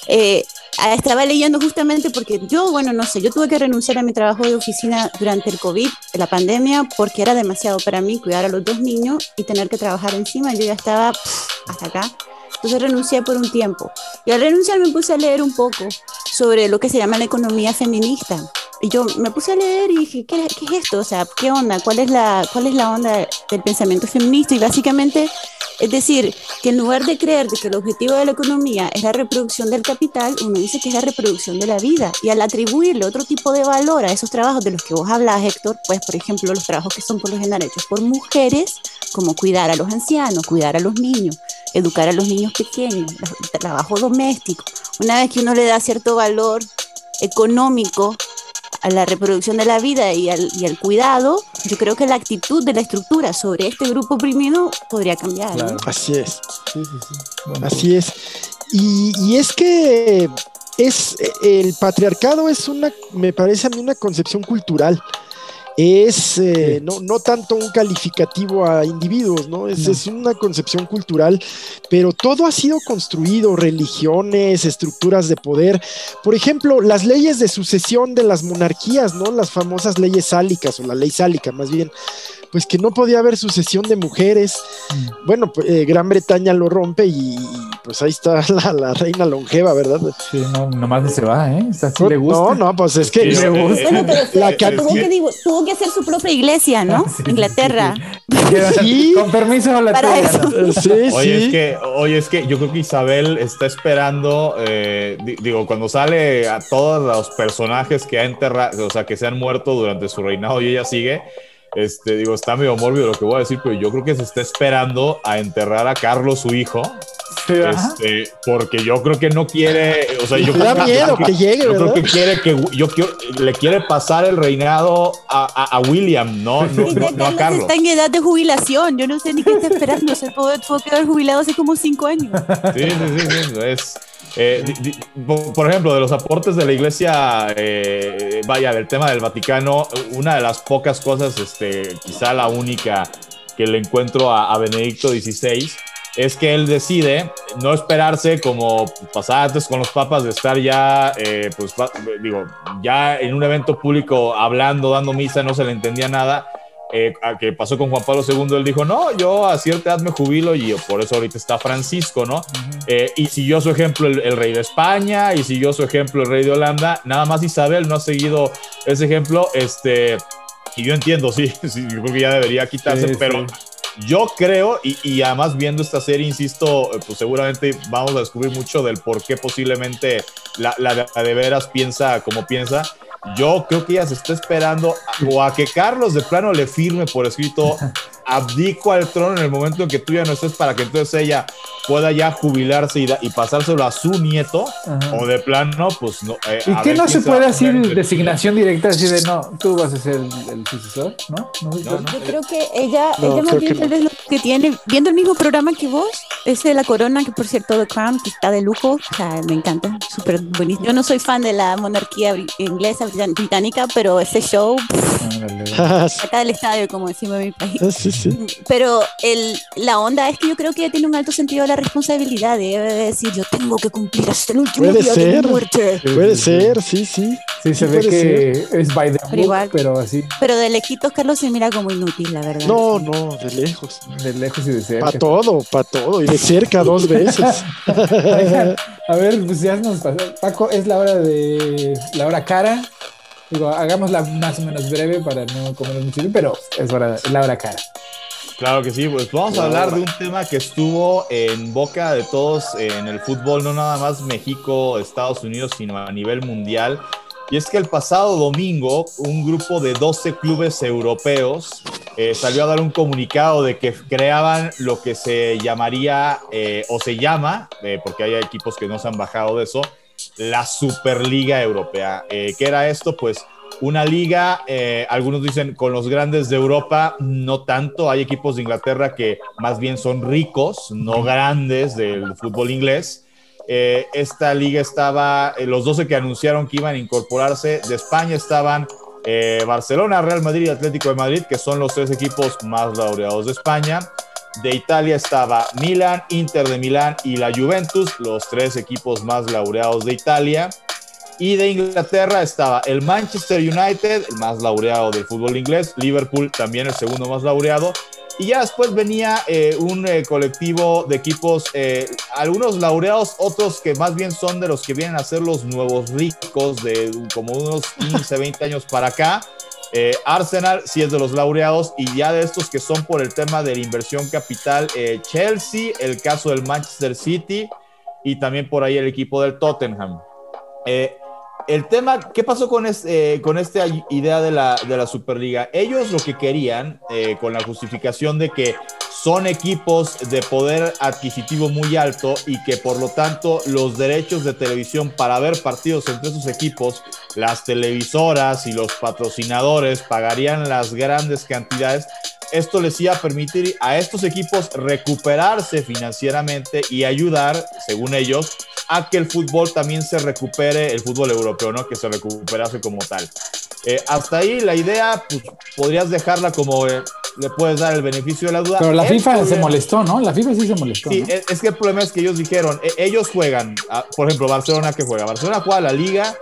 Eh, estaba leyendo justamente porque yo, bueno, no sé, yo tuve que renunciar a mi trabajo de oficina durante el COVID, la pandemia, porque era demasiado para mí cuidar a los dos niños y tener que trabajar encima. Yo ya estaba pff, hasta acá. Entonces renuncié por un tiempo. Y al renunciar me puse a leer un poco sobre lo que se llama la economía feminista. Y yo me puse a leer y dije, ¿qué, qué es esto? O sea, ¿qué onda? ¿Cuál es, la, ¿Cuál es la onda del pensamiento feminista? Y básicamente, es decir, que en lugar de creer de que el objetivo de la economía es la reproducción del capital, uno dice que es la reproducción de la vida. Y al atribuirle otro tipo de valor a esos trabajos de los que vos hablas, Héctor, pues, por ejemplo, los trabajos que son por lo general hechos por mujeres, como cuidar a los ancianos, cuidar a los niños, educar a los niños pequeños, trabajo doméstico. Una vez que uno le da cierto valor económico a la reproducción de la vida y al, y al, cuidado, yo creo que la actitud de la estructura sobre este grupo oprimido podría cambiar. Claro. ¿no? Así es. Sí, sí, sí. Bueno, Así es. Y, y, es que es el patriarcado es una, me parece a mí una concepción cultural es eh, no, no, tanto un calificativo a individuos, ¿no? Es, es, una concepción cultural, pero todo ha sido construido, religiones, estructuras de poder. Por ejemplo, las leyes de sucesión de las monarquías, ¿no? Las famosas leyes sálicas o la ley sálica más bien pues que no podía haber sucesión de mujeres. Mm. Bueno, pues, eh, Gran Bretaña lo rompe y, pues ahí está la, reina longeva, ¿verdad? Sí, no, nomás se va, ¿eh? le gusta. No, no, pues es que le gusta. la tuvo, que, digo, tuvo que hacer su propia iglesia, ¿no? Inglaterra. Sí. Con permiso la Para eso. Sí, oye, es que, oye, es que yo creo que Isabel está esperando, eh, digo, cuando sale a todos los personajes que ha enterrado, o sea, que se han muerto durante su reinado y ella sigue este, digo, está medio mórbido lo que voy a decir, pero yo creo que se está esperando a enterrar a Carlos, su hijo. Este, porque yo creo que no quiere, o sea, yo da miedo que, llegue, yo creo que quiere que yo quiero, le quiere pasar el reinado a, a, William, no, no, a Carlos. Está en edad de jubilación, yo no sé ni qué está esperando, se puede, puede quedar jubilado hace como cinco años. Sí, sí, sí, sí es, eh, por ejemplo, de los aportes de la iglesia, eh, vaya, del tema del Vaticano, una de las pocas cosas, este, quizá la única que le encuentro a, Benedicto XVI, es que él decide no esperarse como pasaba antes con los papas de estar ya, eh, pues digo, ya en un evento público hablando, dando misa, no se le entendía nada eh, que pasó con Juan Pablo II, él dijo, no, yo a cierta edad me jubilo y por eso ahorita está Francisco, ¿no? Eh, y siguió su ejemplo el, rey de España y siguió su ejemplo el rey de Holanda, nada más Isabel no ha seguido ese ejemplo, este, y yo entiendo, sí, sí yo creo que ya debería quitarse, pero... Yo creo, y, y, además viendo esta serie, insisto, eh, pues seguramente vamos a descubrir mucho del por qué posiblemente la, la de veras piensa como piensa. Yo creo que ella se está esperando o a que Carlos de plano le firme por escrito abdico al trono en el momento en que tú ya no estés para que entonces ella pueda ya jubilarse y, pasárselo a su nieto o de plano pues no eh, y que no se puede hacer designación directa así de no tú vas a ser el, sucesor ¿no? yo creo que ella ella más bien tal vez lo que tiene viendo el mismo programa que vos ese de la corona que por cierto The Crown que está de lujo o sea, me encanta súper buenísimo. Yo no soy fan de la monarquía inglesa británica pero ese show acá del estadio como decimos en mi país pero el, la onda es que yo creo que ella tiene un alto sentido de la responsabilidad. Debe decir, yo tengo que cumplir hasta el último puede día ser, de mi muerte. Puede ser, sí, sí. Sí, se ve que es by the pero, igual, pero así. Pero de lejitos Carlos se mira como inútil, la verdad. No, no, de lejos. De lejos y de cerca. Para todo, para todo. Y de cerca dos veces. a ver, pues ya nos pasó. Paco, es la hora de la hora cara. Digo, hagámosla más o menos breve para no comer mucho, pero es, hora, es la hora cara. Claro que sí, pues vamos a hablar de un tema que estuvo en boca de todos en el fútbol, no nada más México, Estados Unidos, sino a nivel mundial. Y es que el pasado domingo un grupo de 12 clubes europeos eh, salió a dar un comunicado de que creaban lo que se llamaría eh, o se llama, eh, porque hay equipos que no se han bajado de eso, la Superliga Europea. ¿Qué era esto? Pues una liga, eh, algunos dicen con los grandes de Europa, no tanto. Hay equipos de Inglaterra que más bien son ricos, no grandes del fútbol inglés. Eh, esta liga estaba, eh, los 12 que anunciaron que iban a incorporarse de España estaban Barcelona, Real Madrid y Atlético de Madrid, que son los tres equipos más laureados de España. De Italia estaba Milan, Inter de Milán y la Juventus, los tres equipos más laureados de Italia. Y de Inglaterra estaba el Manchester United, el más laureado del fútbol inglés, Liverpool también el segundo más laureado. Y ya después venía eh, un eh, colectivo de equipos, eh, algunos laureados, otros que más bien son de los que vienen a ser los nuevos ricos de como unos 15, 20 años para acá. Arsenal sí es de los laureados y ya de estos que son por el tema de la inversión capital, Chelsea, el caso del Manchester City y también por ahí el equipo del Tottenham el tema, ¿qué pasó con, con esta idea de la, de la Superliga? Ellos lo que querían, eh, con la justificación de que son equipos de poder adquisitivo muy alto y que por lo tanto los derechos de televisión para ver partidos entre esos equipos, las televisoras y los patrocinadores pagarían las grandes cantidades. Esto les iba a permitir a estos equipos recuperarse financieramente y ayudar, según ellos, a que el fútbol también se recupere, el fútbol europeo, ¿no? Que se recuperase como tal. Eh, hasta ahí la idea, pues podrías dejarla como eh, le puedes dar el beneficio de la duda. Pero la El FIFA se molestó, ¿no? La FIFA sí se molestó. Sí, ¿no? es, es que el problema es que ellos dijeron, e- ellos juegan, a- por ejemplo, Barcelona que juega, Barcelona juega la Liga,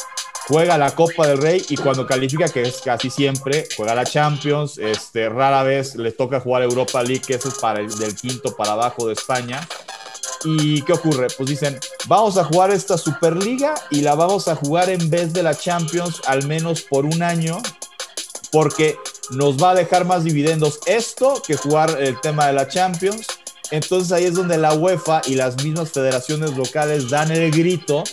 juega la Copa del Rey y cuando califica, que es casi siempre, juega la Champions, este, rara vez les toca jugar Europa League, que eso es para el del quinto para abajo de España. ¿Y qué ocurre? Pues dicen, vamos a jugar esta Superliga y la vamos a jugar en vez de la Champions al menos por un año, porque nos va a dejar más dividendos esto que jugar el tema de la Champions. Entonces ahí es donde la UEFA y las mismas federaciones locales dan el grito.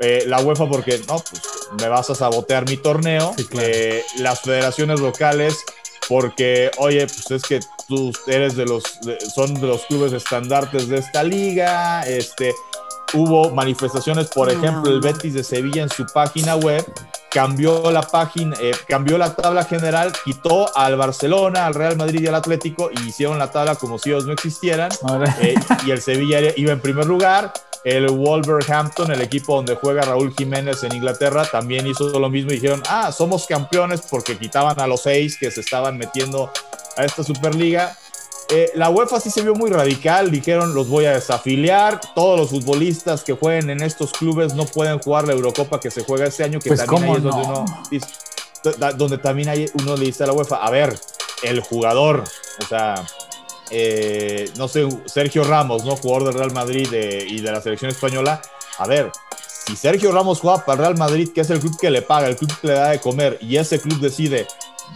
Eh, la UEFA porque, no, pues me vas a sabotear mi torneo. Sí, claro. Eh, las federaciones locales porque, oye, pues es que tú eres de los, de- son de los clubes estandartes de esta liga, este, hubo manifestaciones, por ejemplo, el Betis de Sevilla en su página web cambió la página, eh, cambió la tabla general, quitó al Barcelona, al Real Madrid y al Atlético y hicieron la tabla como si ellos no existieran. Eh, y el Sevilla iba en primer lugar. El Wolverhampton, el equipo donde juega Raúl Jiménez en Inglaterra, también hizo lo mismo y dijeron, ah, somos campeones porque quitaban a los seis que se estaban metiendo a esta Superliga. Eh, la UEFA sí se vio muy radical, dijeron los voy a desafiliar, todos los futbolistas que jueguen en estos clubes no pueden jugar la Eurocopa que se juega este año, que Pues, también ahí ¿cómo es donde no? uno dice- da- donde también hay uno le dice a la UEFA, a ver, el jugador, o sea, eh, no sé, Sergio Ramos, ¿no? Jugador del Real Madrid de- y de la selección española, a ver, si Sergio Ramos juega para el Real Madrid, que es el club que le paga, el club que le da de comer, y ese club decide,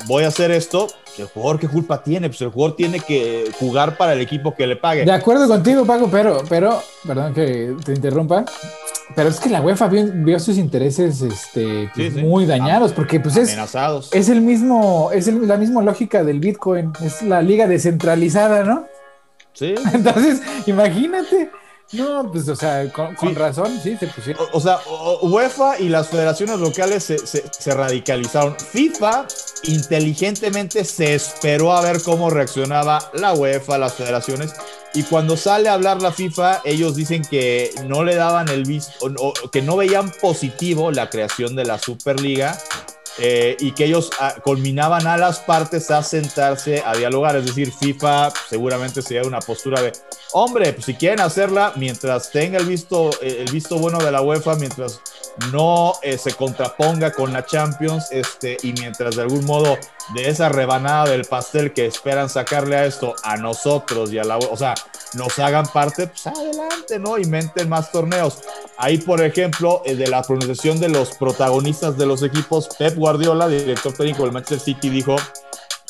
voy a hacer esto, el jugador qué culpa tiene, pues el jugador tiene que jugar para el equipo que le pague. De acuerdo contigo, Paco, pero, pero, perdón que te interrumpa, pero es que la UEFA vio, vio sus intereses este, pues, Sí, sí. muy dañados, porque pues es, Amenazados. es el mismo, es el- la misma lógica del Bitcoin, es la liga descentralizada, ¿no? Sí. Entonces, imagínate. No, pues, o sea, con, con Sí. razón, sí, se pusieron. O, o sea, UEFA y las federaciones locales se, se- se radicalizaron. FIFA inteligentemente se esperó a ver cómo reaccionaba la UEFA, las federaciones, y cuando sale a hablar la FIFA, ellos dicen que no le daban el visto, o, o que no veían positivo la creación de la Superliga. Eh, y que ellos ah, culminaban a las partes a sentarse a dialogar, es decir, FIFA seguramente sería una postura de, hombre, pues si quieren hacerla, mientras tenga el visto, eh, el visto bueno de la UEFA, mientras no eh, se contraponga con la Champions, este, y mientras de algún modo de esa rebanada del pastel que esperan sacarle a esto a nosotros y a la, o sea, nos hagan parte, pues adelante, ¿no? Inventen más torneos. Ahí, por ejemplo, eh, de la pronunciación de los protagonistas de los equipos, Pep Guardiola, director técnico del Manchester City, dijo,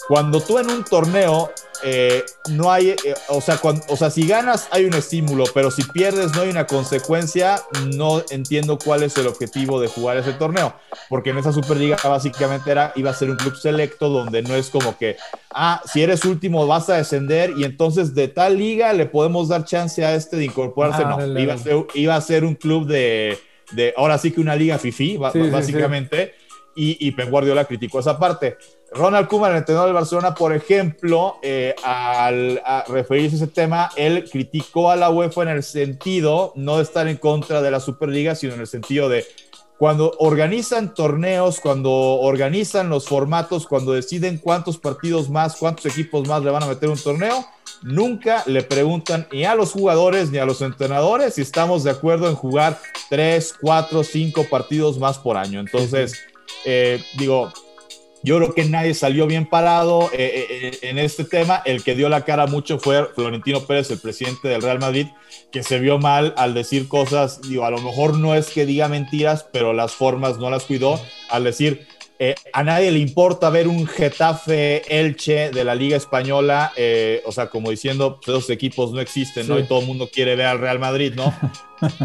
cuando tú en un torneo eh, no hay, eh, o, sea, cuan- o sea, si ganas hay un estímulo, pero si pierdes no hay una consecuencia, no entiendo cuál es el objetivo de jugar ese torneo, porque en esa Superliga básicamente era, iba a ser un club selecto donde no es como que, ah, si eres último vas a descender y entonces de tal liga le podemos dar chance a este de incorporarse, Ah, no, iba a, ser, iba a ser un club de, de, ahora sí que una liga fifi, sí, sí. básicamente, Y, y Pep Guardiola criticó esa parte. Ronald Koeman, el entrenador del Barcelona, por ejemplo, eh, al a referirse a ese tema, él criticó a la UEFA en el sentido, no de estar en contra de la Superliga, sino en el sentido de cuando organizan torneos, cuando organizan los formatos, cuando deciden cuántos partidos más, cuántos equipos más le van a meter un torneo, nunca le preguntan ni a los jugadores ni a los entrenadores si estamos de acuerdo en jugar tres, cuatro, cinco partidos más por año. Entonces, eh, digo, yo creo que nadie salió bien parado eh, eh, en este tema. El que dio la cara mucho fue Florentino Pérez, el presidente del Real Madrid, que se vio mal al decir cosas. Digo, a lo mejor no es que diga mentiras, pero las formas no las cuidó al decir. Eh, a nadie le importa ver un Getafe Elche de la Liga Española, eh, o sea, como diciendo, pues esos equipos no existen, ¿no? Sí. Y todo el mundo quiere ver al Real Madrid, ¿no?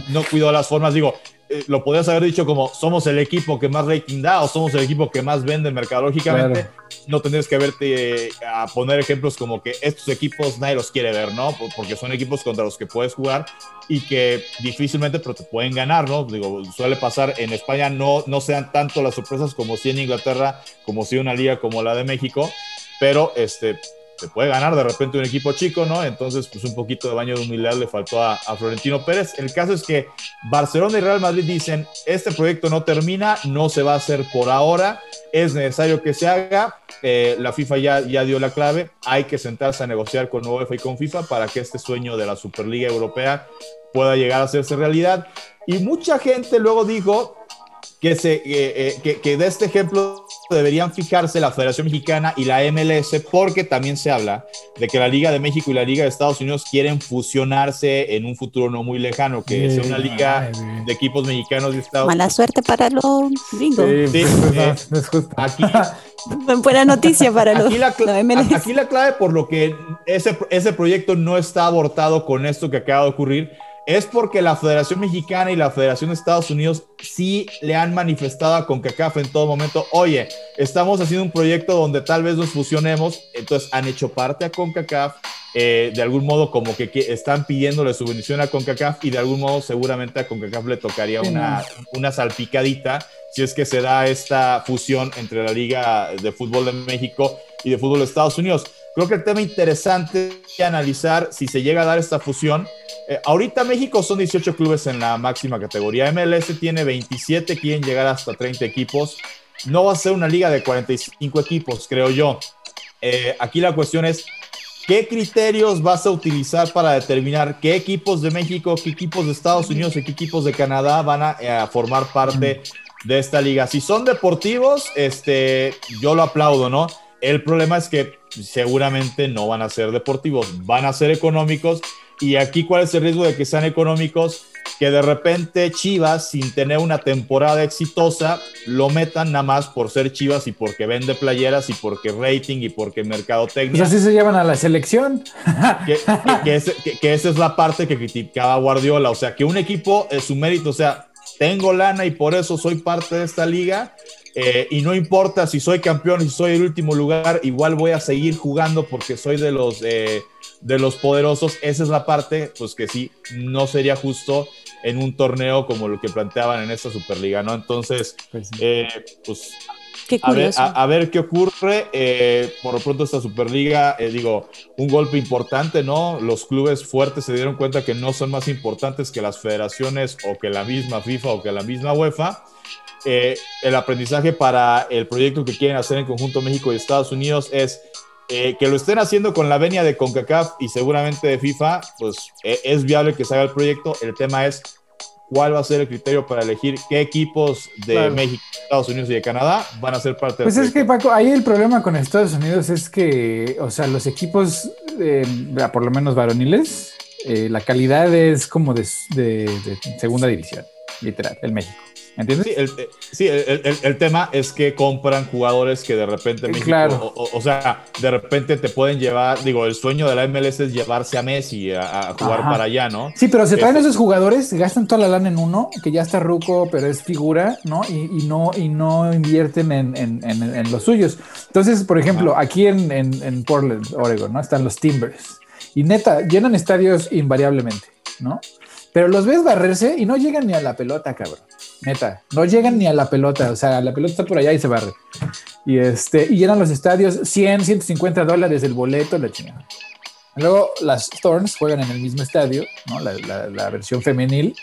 no cuidó las formas. Digo, eh, lo podrías haber dicho como somos el equipo que más rating da o somos el equipo que más vende mercadológicamente. Claro. No tendrías que verte eh, a poner ejemplos como que estos equipos nadie los quiere ver, ¿no? Por- Porque son equipos contra los que puedes jugar y que difícilmente pero te pueden ganar, ¿no? Digo, suele pasar en España, no, no sean tanto las sorpresas como si en Inglaterra, como si una liga como la de México, pero este, se puede ganar de repente un equipo chico, ¿no? Entonces, pues un poquito de baño de humildad le faltó a, a, Florentino Pérez. El caso es que Barcelona y Real Madrid dicen, este proyecto no termina, no se va a hacer por ahora, es necesario que se haga, eh, la FIFA ya, ya dio la clave, hay que sentarse a negociar con UEFA y con FIFA para que este sueño de la Superliga Europea pueda llegar a hacerse realidad. Y mucha gente luego dijo que, se, eh, eh, que, que de este ejemplo deberían fijarse la Federación Mexicana y la MLS porque también se habla de que la Liga de México y la Liga de Estados Unidos quieren fusionarse en un futuro no muy lejano, que sea una liga de equipos mexicanos y Estados Mala suerte para los gringos. Sí, eh, no, es justo. aquí, Buena noticia para los, aquí, la MLS. aquí la clave por lo que ese, ese proyecto no está abortado con esto que acaba de ocurrir es porque la Federación Mexicana y la Federación de Estados Unidos sí le han manifestado a CONCACAF en todo momento, oye, estamos haciendo un proyecto donde tal vez nos fusionemos, entonces han hecho parte a CONCACAF, eh, de algún modo como que, que están pidiéndole su bendición a CONCACAF y de algún modo seguramente a CONCACAF le tocaría una, una salpicadita si es que se da esta fusión entre la Liga de Fútbol de México y de Fútbol de Estados Unidos. Creo que el tema interesante es analizar si se llega a dar esta fusión. Eh, ahorita México son 18 clubes en la máxima categoría. MLS tiene 27, quieren llegar hasta 30 equipos. No va a ser una liga de 45 equipos, creo yo. Eh, aquí la cuestión es, ¿qué criterios vas a utilizar para determinar qué equipos de México, qué equipos de Estados Unidos y qué equipos de Canadá van a, eh, formar parte de esta liga? Si son deportivos, este, yo lo aplaudo, ¿no? El problema es que seguramente no van a ser deportivos, van a ser económicos. Y aquí, ¿cuál es el riesgo de que sean económicos? Que de repente Chivas, sin tener una temporada exitosa, lo metan nada más por ser Chivas y porque vende playeras y porque rating y porque Pues mercadotecnia. así se llevan a la selección. que, que- que ese- que- que esa es la parte que criticaba Guardiola. O sea, que un equipo, es su mérito, o sea, tengo lana y por eso soy parte de esta liga. Eh, y no importa si soy campeón, si soy el último lugar, igual voy a seguir jugando porque soy de los, eh, de los poderosos. Esa es la parte, pues que sí, no sería justo en un torneo como lo que planteaban en esta Superliga, ¿no? Entonces, Pues eh, pues Qué a ver, curioso. a, a ver qué ocurre. Eh, por lo pronto, esta Superliga, eh, digo, un golpe importante, ¿no? Los clubes fuertes se dieron cuenta que no son más importantes que las federaciones o que la misma FIFA o que la misma UEFA. Eh, el aprendizaje para el proyecto que quieren hacer en conjunto México y Estados Unidos es eh, que lo estén haciendo con la venia de CONCACAF y seguramente de FIFA, pues eh, es viable que se haga el proyecto. El tema es cuál va a ser el criterio para elegir qué equipos de Claro. México, Estados Unidos y de Canadá van a ser parte Pues del es que. Paco, ahí el problema con Estados Unidos es que, o sea, los equipos, eh, por lo menos varoniles, la calidad es como de, de- de segunda división, literal, el México. ¿Entiendes? Sí, el, eh, sí, el, el- el tema es que compran jugadores que de repente México, claro. o, sea, de repente te pueden llevar, digo, el sueño de la MLS es llevarse a Messi a, a jugar Ajá. para allá, ¿no? Sí, pero se traen Este- esos jugadores, gastan toda la lana en uno, que ya está ruco, pero es figura, ¿no? Y, y no, y no invierten en, en- en- en los suyos. Entonces, por ejemplo, aquí en, en- en Portland, Oregon, ¿no? Están los Timbers. Y neta, llenan estadios invariablemente, ¿no? Pero los ves barrerse y no llegan ni a la pelota, cabrón. Neta, no llegan ni a la pelota. O sea, la pelota está por allá y se barre. Y, este, y llenan los estadios 100, 150 dólares el boleto, la chingada. Luego las Thorns juegan en el mismo estadio, ¿no? la, la- versión femenil.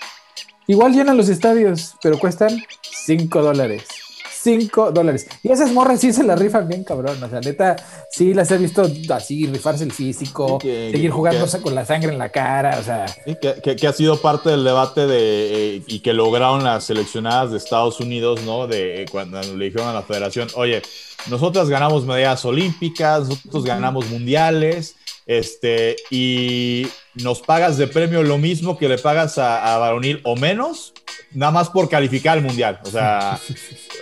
Igual llenan los estadios, pero cuestan 5 dólares. 5 dólares. Y esas morras sí se la rifan bien, cabrón. O sea, neta, sí las he visto así, rifarse el físico, que- seguir jugando que- con la sangre en la cara. O sea, que- que ha sido parte del debate de, eh, y que lograron las seleccionadas de Estados Unidos, ¿no? De eh, cuando le dijeron a la federación, oye, nosotras ganamos medallas olímpicas, nosotros ganamos mundiales, este, y nos pagas de premio lo mismo que le pagas a, a varonil o menos, nada más por calificar al mundial, o sea,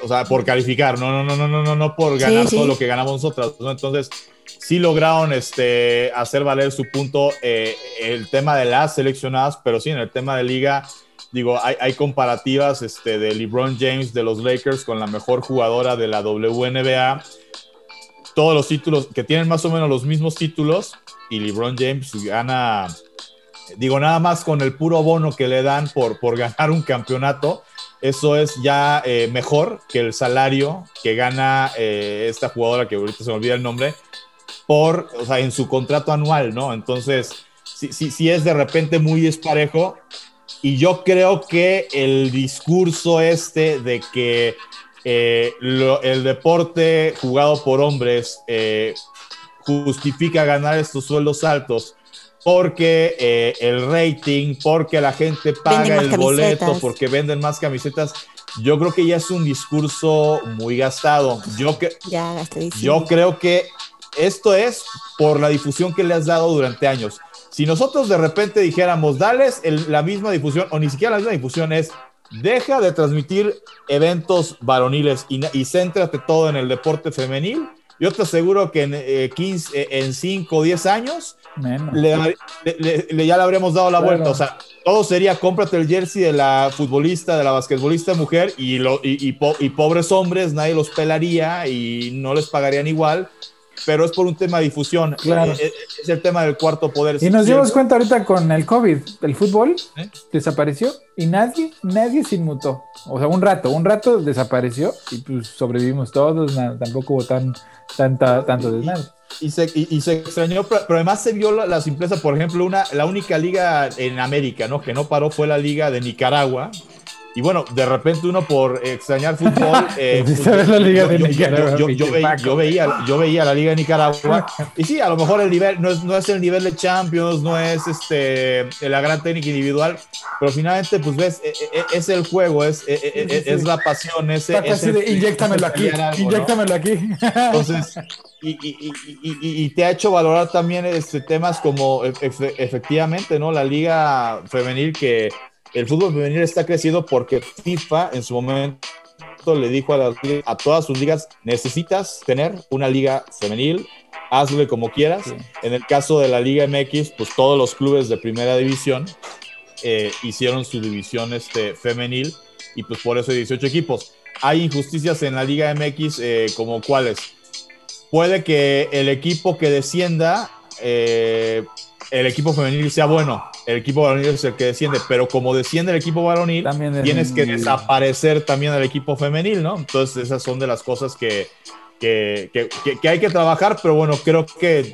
o sea, por calificar, no, no, no, no, no, no, no por ganar sí. todo lo que ganamos nosotras, ¿no? Entonces, sí lograron este, hacer valer su punto eh, el tema de las seleccionadas, pero sí en el tema de liga, digo, hay, hay comparativas este, de LeBron James de los Lakers con la mejor jugadora de la WNBA. Todos los títulos que tienen más o menos los mismos títulos y LeBron James gana, digo, nada más con el puro bono que le dan por, por ganar un campeonato. Eso es ya eh, mejor que el salario que gana eh, esta jugadora que ahorita se me olvida el nombre, por, o sea, en su contrato anual, ¿no? Entonces, sí, sí, sí es de repente muy disparejo. Y yo creo que el discurso este de que eh, el deporte jugado por hombres eh, justifica ganar estos sueldos altos porque eh, el rating, porque la gente paga el boleto, camisetas. porque venden más camisetas. Yo creo que ya es un discurso muy gastado. Yo, que, Ya yo creo que esto es por la difusión que le has dado durante años. Si nosotros de repente dijéramos, dales el- la misma difusión, o ni siquiera la misma difusión, es deja de transmitir eventos varoniles y, y céntrate todo en el deporte femenil, yo te aseguro que en, eh, 15, eh, en 5 o 10 años le, le- le- le- ya le habríamos dado la vuelta. O sea, todo sería cómprate el jersey de la futbolista, de la basquetbolista mujer y, lo, y, y po- y pobres hombres, nadie los pelaría y no les pagarían igual. Pero es por un tema de difusión. Claro. Eh, eh, Es, el tema del cuarto poder. Y nos dimos cuenta ahorita con el COVID, el fútbol ¿Eh? desapareció y nadie, nadie se inmutó. O sea, un rato, un rato desapareció y pues sobrevivimos todos, nada, tampoco hubo tan, tanta, tanto desmadre. y se, y, y se extrañó, pero, pero además se vio la, la simpleza. Por ejemplo, una, la única liga en América ¿no? que no paró fue la liga de Nicaragua. Y bueno, de repente uno por extrañar fútbol. eh, yo- veía, yo veía- la liga de Nicaragua. Y sí, a lo mejor el nivel no es, no es el nivel de Champions, no es este, la gran técnica individual, pero finalmente, pues ves, eh, eh, es el juego, es, es sí. la pasión, es, es el- de, inyéctamelo aquí, algo, ¿no? aquí. Entonces, y, y- y- y- te ha hecho valorar también este, temas como efe- efe- efectivamente, ¿no? La liga femenil, que el fútbol femenil está creciendo porque FIFA en su momento le dijo a, las a todas sus ligas, necesitas tener una liga femenil, hazle como quieras. Sí. En el caso de la Liga MX, pues todos los clubes de primera división eh, hicieron su división este, femenil y pues por eso hay 18 equipos. Hay injusticias en la Liga MX eh, como cuáles. Puede que el equipo que descienda, eh, el equipo femenil sea bueno, el equipo varonil es el que desciende, pero como desciende el equipo varonil, También tienes que desaparecer también al equipo femenil, ¿no? Entonces esas son de las cosas que, que, que- que- que hay que trabajar, pero bueno, creo que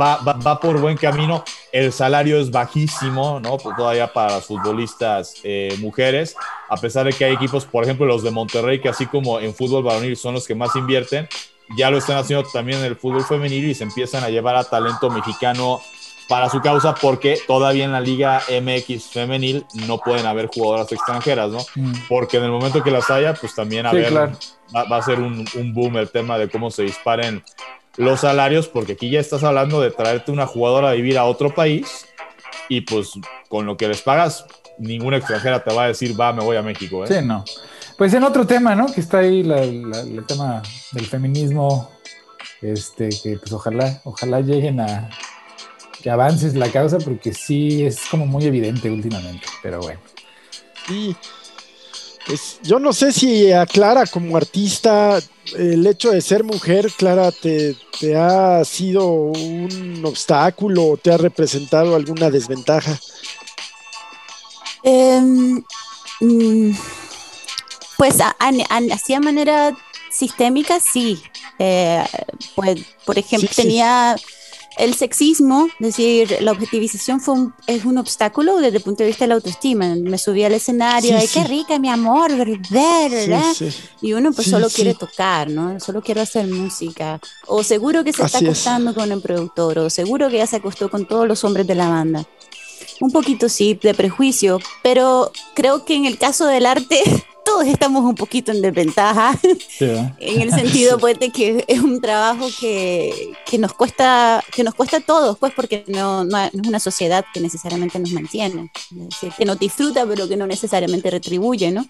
va, va, va por buen camino. El salario es bajísimo, ¿no? Pues todavía para las futbolistas eh, mujeres, a pesar de que hay equipos, por ejemplo, los de Monterrey, que así como en fútbol varonil son los que más invierten, ya lo están haciendo también en el fútbol femenil y se empiezan a llevar a talento mexicano para su causa porque todavía en la Liga MX femenil no pueden haber jugadoras extranjeras, ¿no? Mm. Porque en el momento que las haya, pues también a Sí, ver, claro. va, va a ser un, un boom el tema de cómo se disparen los salarios, porque aquí ya estás hablando de traerte una jugadora a vivir a otro país y pues con lo que les pagas, ninguna extranjera te va a decir, va, me voy a México, ¿eh? Sí, no. Pues en otro tema, ¿no? Que está ahí la- la- el tema del feminismo, este, que pues ojalá, ojalá lleguen a que avances la causa, porque sí es como muy evidente últimamente, pero bueno. Sí. Pues yo no sé si a Clara como artista el hecho de ser mujer, Clara, te, te ha sido un obstáculo o te ha representado alguna desventaja. Em, mm, pues a- a- a- así a manera sistémica, sí. Eh, pues, por ejemplo, Sí, sí. tenía el sexismo, es decir, la objetivización fue un- es un obstáculo desde el punto de vista de la autoestima. Me subí al escenario, Sí, ay, sí. qué rica, mi amor, ¿verdad? Sí. Y uno pues solo quiere tocar, ¿no? Solo quiero hacer música. O seguro que se está es. acostando con el productor, o seguro que ya se acostó con todos los hombres de la banda. Un poquito sí, de prejuicio, pero creo que en el caso del arte todos estamos un poquito en desventaja, Sí, ¿verdad? en el sentido pues de que es un trabajo que, que nos cuesta que nos cuesta a todos, pues porque no, no es una sociedad que necesariamente nos mantiene, es decir, que nos disfruta pero que no necesariamente retribuye, ¿no?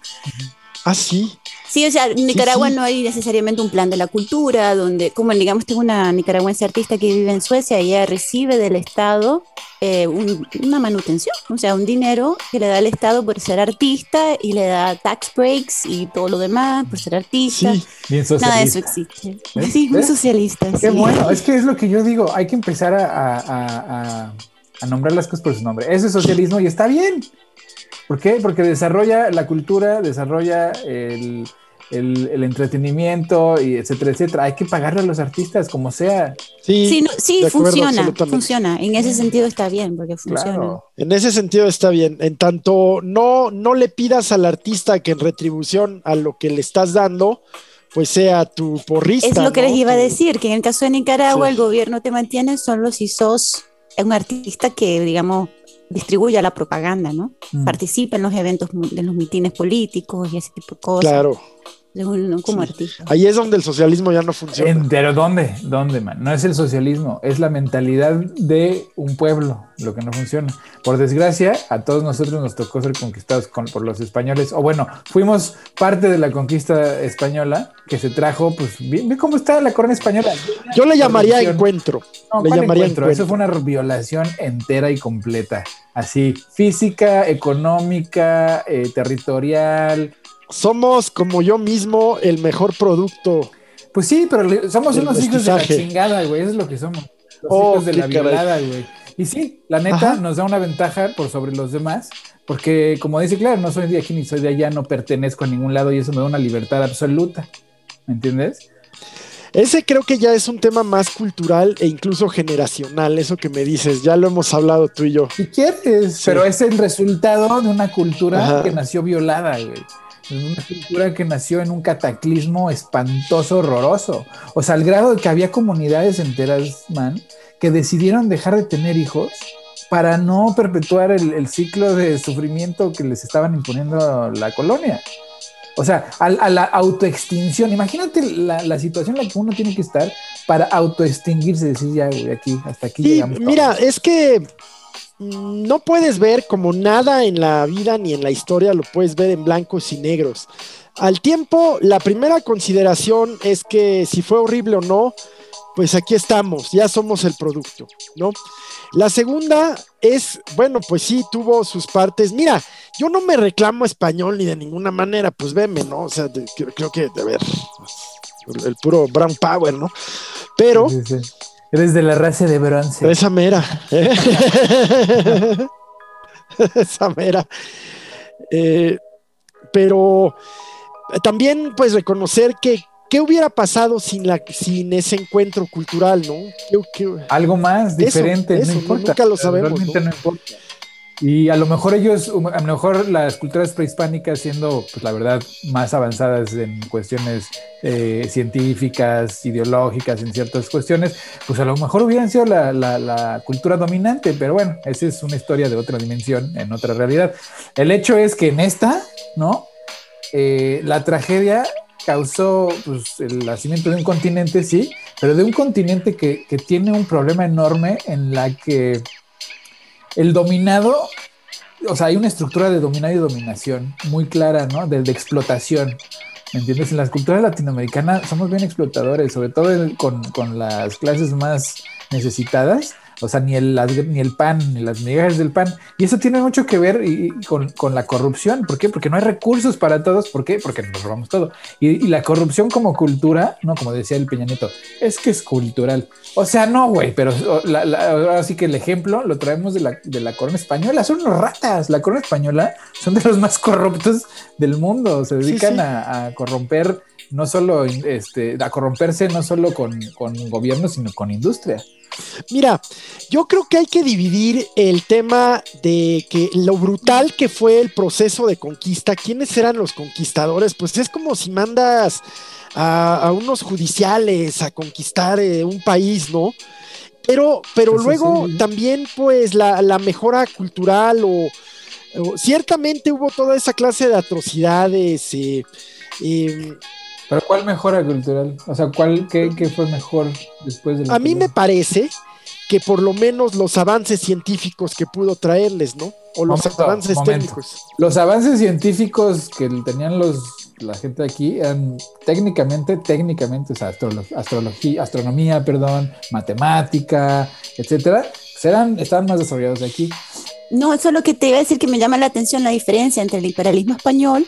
Ah, sí. Sí, o sea, en Nicaragua sí. no hay necesariamente un plan de la cultura, donde, como digamos, tengo una nicaragüense artista que vive en Suecia y ella recibe del Estado eh, un- una manutención, o sea, un dinero que le da el Estado por ser artista y le da tax breaks y todo lo demás por ser artista. Sí. Bien Nada de eso socialista. existe. ¿Ves? Sí, muy ¿Ves? socialista. Qué sí. bueno, es que es lo que yo digo, hay que empezar a, a- a- a- a nombrar las cosas por su nombre. Eso es socialismo y está bien. ¿Por qué? Porque desarrolla la cultura, desarrolla el, el, el entretenimiento, y etcétera, etcétera. Hay que pagarle a los artistas como sea. Sí, Sí, no- funciona, funciona. En ese sentido está bien, porque funciona. Claro. En ese sentido está bien. En tanto no, no le pidas al artista que en retribución a lo que le estás dando, pues sea tu porrista. Es lo que ¿no? les iba a decir, que en el caso de Nicaragua Sí. el gobierno te mantiene solo si sos un artista que, digamos, distribuya la propaganda, ¿no? Mm. Participa en los eventos, en los mitines políticos y ese tipo de cosas. Claro. Según- no como Sí. artista. Ahí es donde el socialismo ya no funciona. Pero ¿dónde? ¿Dónde, man? No es el socialismo, es la mentalidad de un pueblo lo que no funciona. Por desgracia, a todos nosotros nos tocó ser conquistados con- por los españoles, o bueno, fuimos parte de la conquista española que se trajo, pues, ve, ve cómo está la corona española. Yo le llamaría Corrupción. encuentro. No, le ¿cuál llamaría encuentro? encuentro. Eso fue una violación entera y completa. Así, física, económica, eh, territorial. Somos, como yo mismo, el mejor producto. Pues sí, pero somos unos hijos de la chingada, güey. Eso es lo que somos. Los Oh, hijos de la violada, güey. Y sí, la neta Ajá. nos da una ventaja por sobre los demás, porque como dice claro, no soy de aquí ni soy de allá, no pertenezco a ningún lado y eso me da una libertad absoluta. ¿Me entiendes? Ese creo que ya es un tema más cultural e incluso generacional, eso que me dices, ya lo hemos hablado tú y yo. Si quieres, Sí. pero es el resultado de una cultura Ajá. que nació violada, güey. Es una cultura que nació en un cataclismo espantoso, horroroso. O sea, al grado de que había comunidades enteras, man, que decidieron dejar de tener hijos para no perpetuar el, el ciclo de sufrimiento que les estaban imponiendo la colonia. O sea, a, a la autoextinción. Imagínate la, la situación en la que uno tiene que estar para autoextinguirse, decir ya, güey, aquí, hasta aquí Sí, llegamos. mira, todos". es que no puedes ver como nada en la vida ni en la historia, lo puedes ver en blancos y negros. Al tiempo, la primera consideración es que si fue horrible o no, pues aquí estamos, ya somos el producto, ¿no? La segunda es, bueno, pues sí, tuvo sus partes. Mira, yo no me reclamo español ni de ninguna manera, pues veme, ¿no? O sea, creo, que, de ver, el, puro Brown Power, ¿no? Pero... Eres de la raza de bronce. Esa mera. ¿eh? Esa mera. Eh, pero también, pues, reconocer que qué hubiera pasado sin, la, sin ese encuentro cultural, ¿no? ¿Qué- qué- Algo más diferente, eso, no no, importa. nunca lo sabemos, Realmente ¿no? ¿no? importa. Y a lo mejor ellos, um, a lo mejor las culturas prehispánicas siendo, pues la verdad, más avanzadas en cuestiones eh, científicas, ideológicas, en ciertas cuestiones, pues a lo mejor hubieran sido la, la- la cultura dominante, pero bueno, esa es una historia de otra dimensión, en otra realidad. El hecho es que en esta, ¿no? Eh, la tragedia causó pues, el nacimiento de un continente, sí, pero de un continente que, que tiene un problema enorme en la que el dominado, o sea, hay una estructura de dominado y dominación muy clara, ¿no? De, de explotación. ¿Me entiendes? En las culturas latinoamericanas somos bien explotadores, sobre todo con, con las clases más necesitadas. O sea, ni el, ni el pan, ni las migajas del pan. Y eso tiene mucho que ver y- y con, con la corrupción. ¿Por qué? Porque no hay recursos para todos. ¿Por qué? Porque nos robamos todo. Y, y la corrupción como cultura, no como decía el Peña Nieto, es que es cultural. O sea, no, güey, pero o, la- la- ahora sí que el ejemplo lo traemos de la, de la corona española. Son unos ratas. La corona española son de los más corruptos del mundo. Se Sí, dedican sí. A, a corromper, no solo, este, a corromperse no solo con, con gobierno, sino con industria. Mira, yo creo que hay que dividir el tema de que lo brutal que fue el proceso de conquista, quiénes eran los conquistadores, pues es como si mandas a, a unos judiciales a conquistar eh, un país, ¿no? Pero, pero Eso luego sí. también, pues, la, la mejora cultural o, o ciertamente hubo toda esa clase de atrocidades. eh, eh, Pero ¿cuál mejora cultural? O sea, ¿cuál, qué, qué fue mejor después de la A mí me parece que por lo menos los avances científicos que pudo traerles, ¿no? O los Momento, avances momento. técnicos. Los avances científicos que tenían los, la gente aquí eran técnicamente, técnicamente, o sea, astrolo- astrología, astronomía, perdón, matemática, etcétera, eran, estaban más desarrollados aquí. No, eso es lo que te iba a decir que me llama la atención la diferencia entre el imperialismo español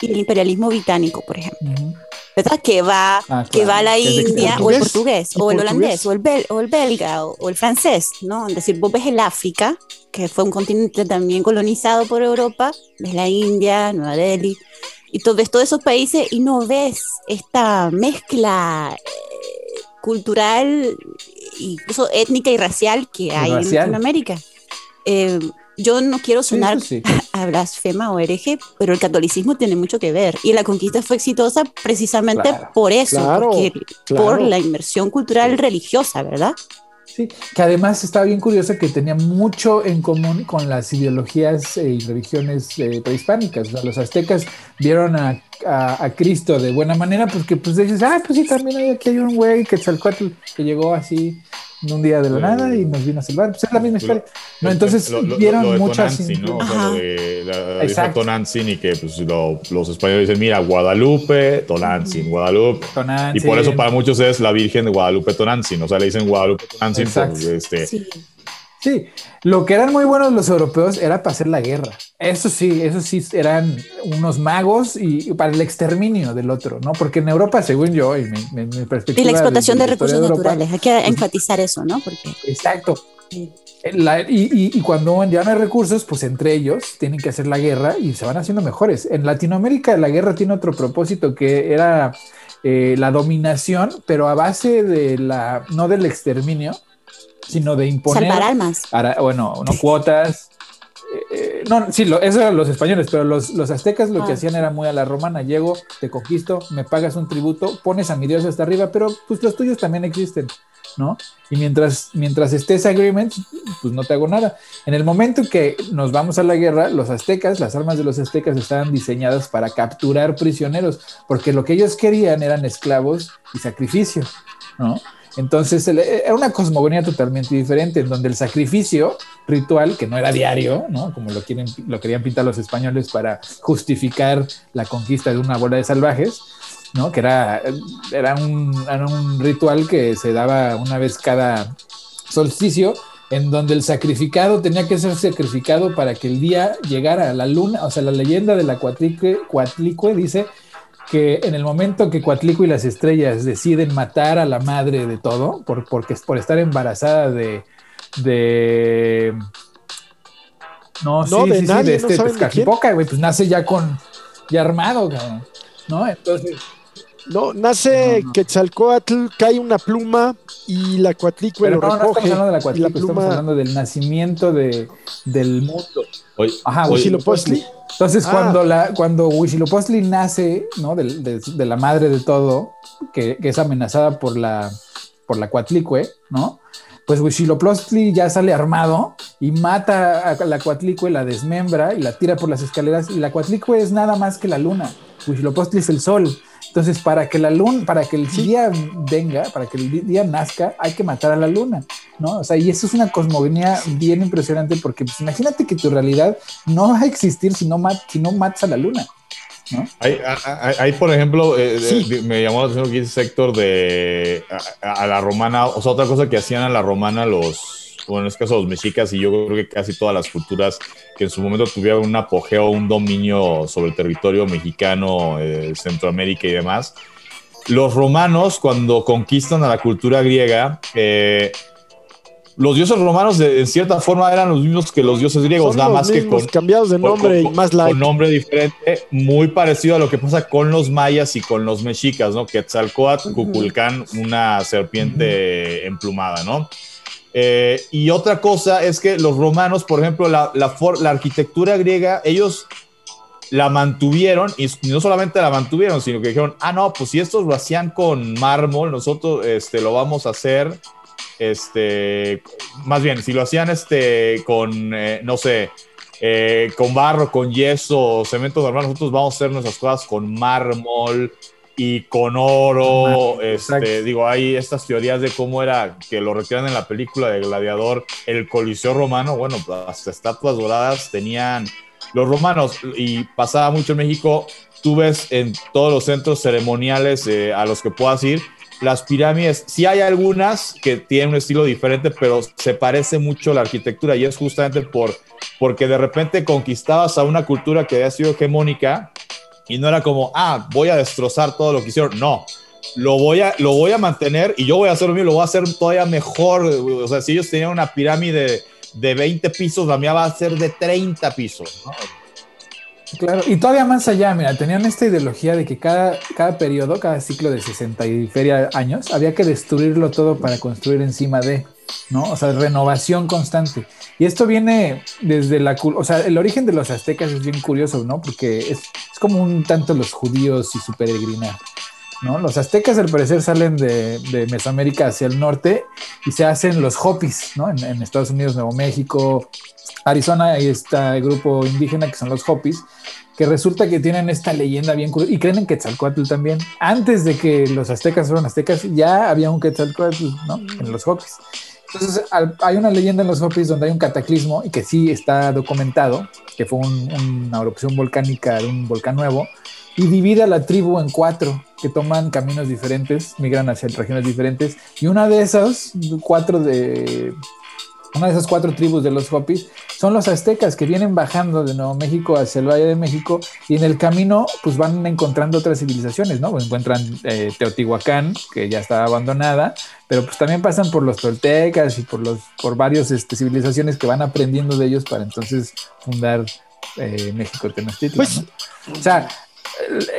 y el imperialismo británico, por ejemplo. Ujú. ¿Verdad? Que va, Ah, que va a la India, o el portugués, o el portugués. holandés, o el, bel- o el belga, o, o el francés, ¿no? Es decir, vos ves el África, que fue un continente también colonizado por Europa, ves la India, Nueva Delhi, y tú ves todos esos países y no ves esta mezcla eh, cultural, incluso étnica y racial que hay en Latinoamérica. Eh, yo no quiero sonar a blasfema o hereje, pero el catolicismo tiene mucho que ver. Y la conquista fue exitosa precisamente por eso, por la inmersión cultural religiosa, ¿verdad? Sí, que además estaba bien curioso que tenía mucho en común con las ideologías y religiones eh, prehispánicas. los aztecas vieron a, Cristo de buena manera porque pues dices, ah, pues sí, también hay, aquí hay un güey que que llegó así un día de la nada y nos vino a salvar. Pues es la misma historia. No, entonces vieron muchas. ¿no? O sea, la, Tonantzin y que pues, los españoles dicen, mira, Guadalupe, Tonantzin, Guadalupe. Y por eso para muchos es la Virgen de Guadalupe Tonantzin. O sea, le dicen Guadalupe Tonantzin este, sí. Sí, lo que eran muy buenos los europeos era para hacer la guerra. Eso sí, eso sí eran unos magos y para el exterminio del otro, ¿no? Porque en Europa, según yo y mi, perspectiva. Y la explotación de, recursos naturales, hay que pues, enfatizar eso, ¿no? Porque... Exacto. y, cuando ya no hay recursos, pues entre ellos tienen que hacer la guerra y se van haciendo mejores. En Latinoamérica la guerra tiene otro propósito que era eh, la dominación, pero a base de la, no del exterminio, sino de imponer. Salvar almas. bueno, no cuotas. Eh, eh, no, sí, lo, eso eran los españoles, pero los, los aztecas lo que ah. hacían era muy a la romana. Llego, te conquisto, me pagas un tributo, pones a mi dios hasta arriba, pero pues los tuyos también existen, ¿no? Y mientras, mientras estés agreement, pues no te hago nada. En el momento que nos vamos a la guerra, los aztecas, las armas de los aztecas estaban diseñadas para capturar prisioneros, porque lo que ellos querían eran esclavos y sacrificio, ¿no? Entonces era una cosmogonía totalmente diferente, en donde el sacrificio ritual, que no era diario, ¿no? como lo, quieren, lo querían pintar los españoles para justificar la conquista de una bola de salvajes, ¿no? que era, era, un, era un ritual que se daba una vez cada solsticio, en donde el sacrificado tenía que ser sacrificado para que el día llegara a la luna, o sea, la leyenda de la Cuatlicue dice que en el momento que Cuatlico y las estrellas deciden matar a la madre de todo, por, porque, por estar embarazada de. de no, sí, de sí, sí, de este Tezcatlipoca, güey, pues nace ya con. ya armado, cabrón. ¿No? Entonces. No, nace Quetzalcoatl, cae una pluma y la Cuatlicue lo no, recoge. No estamos hablando de la Cuatlicue, estamos hablando del nacimiento de, del mundo. Oye, Ajá, Huitzilopochtli. Entonces, ah. cuando, la, cuando Huitzilopochtli nace, ¿no? De, de, la madre de todo, que, que, es amenazada por la, por la Cuatlicue, ¿no? Pues Huitzilopochtli ya sale armado y mata a la Cuatlicue, la desmembra y la tira por las escaleras. Y la Cuatlicue es nada más que la luna. Huitzilopochtli es el sol. Entonces, para que la luna, para que el día venga, para que el día nazca, hay que matar a la luna, ¿no? O sea, y eso es una cosmogonía bien impresionante porque pues, imagínate que tu realidad no va a existir si no, si no matas a la luna. ¿No? Hay, por ejemplo, eh, me llamó la atención que dice sector de a, la romana, o sea, otra cosa que hacían a la romana los, bueno, en este caso los mexicas y yo creo que casi todas las culturas que en su momento tuvieron un apogeo, un dominio sobre el territorio mexicano, eh, Centroamérica y demás. Los romanos, cuando conquistan a la cultura griega, eh, los dioses romanos en cierta forma eran los mismos que los dioses griegos, nada más que con cambiados de nombre y más Con nombre diferente, muy parecido a lo que pasa con los mayas y con los mexicas, ¿no? Quetzalcoatl, Cuculcán, una serpiente emplumada, ¿no? Eh, y otra cosa es que los romanos, por ejemplo, la, la, la, arquitectura griega, ellos la mantuvieron y no solamente la mantuvieron, sino que dijeron, ah, no, pues si estos lo hacían con mármol, nosotros este, lo vamos a hacer, este, más bien, si lo hacían este, con, eh, no sé, eh, con barro, con yeso, cemento normal, nosotros vamos a hacer nuestras cosas con mármol, y con oro, este, digo, hay estas teorías de cómo era que lo retiran en la película de Gladiador, el Coliseo romano, bueno, las estatuas doradas tenían los romanos y pasaba mucho en México, tú ves en todos los centros ceremoniales eh, a los que puedas ir, las pirámides, sí hay algunas que tienen un estilo diferente, pero se parece mucho la arquitectura y es justamente por, porque de repente conquistabas a una cultura que había sido hegemónica y no era como, ah, voy a destrozar todo lo que hicieron. No, lo voy a, lo voy a mantener y yo voy a hacer lo mío, lo voy a hacer todavía mejor. O sea, si ellos tenían una pirámide de 20 pisos, la mía va a ser de 30 pisos. Claro, y todavía más allá, mira, tenían esta ideología de que cada, cada periodo, cada ciclo de 60 y feria años, había que destruirlo todo para construir encima de, ¿no? O sea, renovación constante. Y esto viene desde la, o sea, el origen de los aztecas es bien curioso, ¿no? Porque es, es como un tanto los judíos y su peregrinar, ¿no? Los aztecas al parecer salen de, Mesoamérica hacia el norte y se hacen los hopis. En, Estados Unidos, Nuevo México, Arizona, hay este grupo indígena que son los hopis, que resulta que tienen esta leyenda bien curiosa y creen en Quetzalcoatl también. Antes de que los aztecas fueron aztecas, ya había un Quetzalcoatl, ¿no? En los hopis. Entonces, hay una leyenda en los hopis donde hay un cataclismo y que sí está documentado, que fue un- una erupción volcánica de un volcán nuevo, y divide a la tribu en cuatro, que toman caminos diferentes, migran hacia regiones diferentes, y una de esas, cuatro de, una de esas cuatro tribus de los Hopis son los aztecas que vienen bajando de Nuevo México hacia el Valle de México y en el camino pues van encontrando otras civilizaciones, ¿no? Encuentran eh, Teotihuacán, que ya estaba abandonada, pero pues también pasan por los toltecas y por, los, por varias este, civilizaciones que van aprendiendo de ellos para entonces fundar eh, México Tenochtitlan, Pues- ¿no? O sea,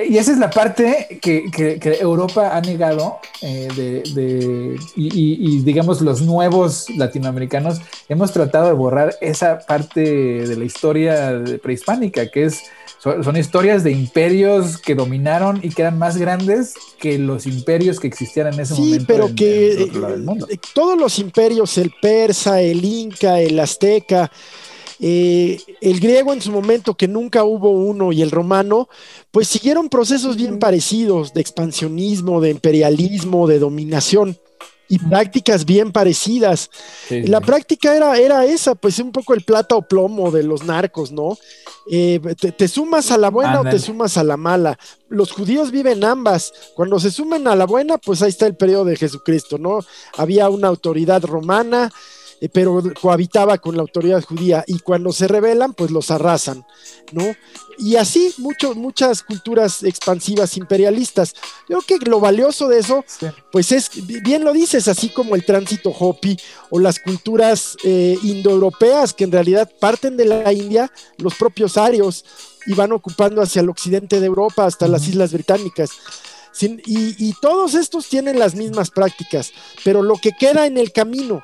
y esa es la parte que, que- que Europa ha negado eh, de, de- y, y- y, digamos los nuevos latinoamericanos hemos tratado de borrar esa parte de la historia prehispánica, que es son, son historias de imperios que dominaron y que eran más grandes que los imperios que existían en ese Sí, momento. pero en- que en el mundo. eh, todos los imperios, el persa, el inca, el azteca, eh, el griego en su momento, que nunca hubo uno, y el romano, pues siguieron procesos bien parecidos de expansionismo, de imperialismo, de dominación y prácticas bien parecidas. Sí, La práctica era, era esa, pues un poco el plata o plomo de los narcos, ¿no? Eh, te, te sumas a la buena o te sumas a la mala. Los judíos viven ambas. Cuando se sumen a la buena, pues ahí está el periodo de Jesucristo, ¿no? Había una autoridad romana, eh, pero cohabitaba con la autoridad judía y cuando se rebelan, pues los arrasan, ¿no? Y así mucho, muchas culturas expansivas imperialistas. Yo creo que lo valioso de eso Sí. pues es, bien lo dices, así como el tránsito Hopi o las culturas eh, indoeuropeas que en realidad parten de la India, los propios arios, y van ocupando hacia el occidente de Europa hasta las. Islas Británicas. Sin- y, y todos estos tienen las mismas prácticas, pero lo que queda en el camino,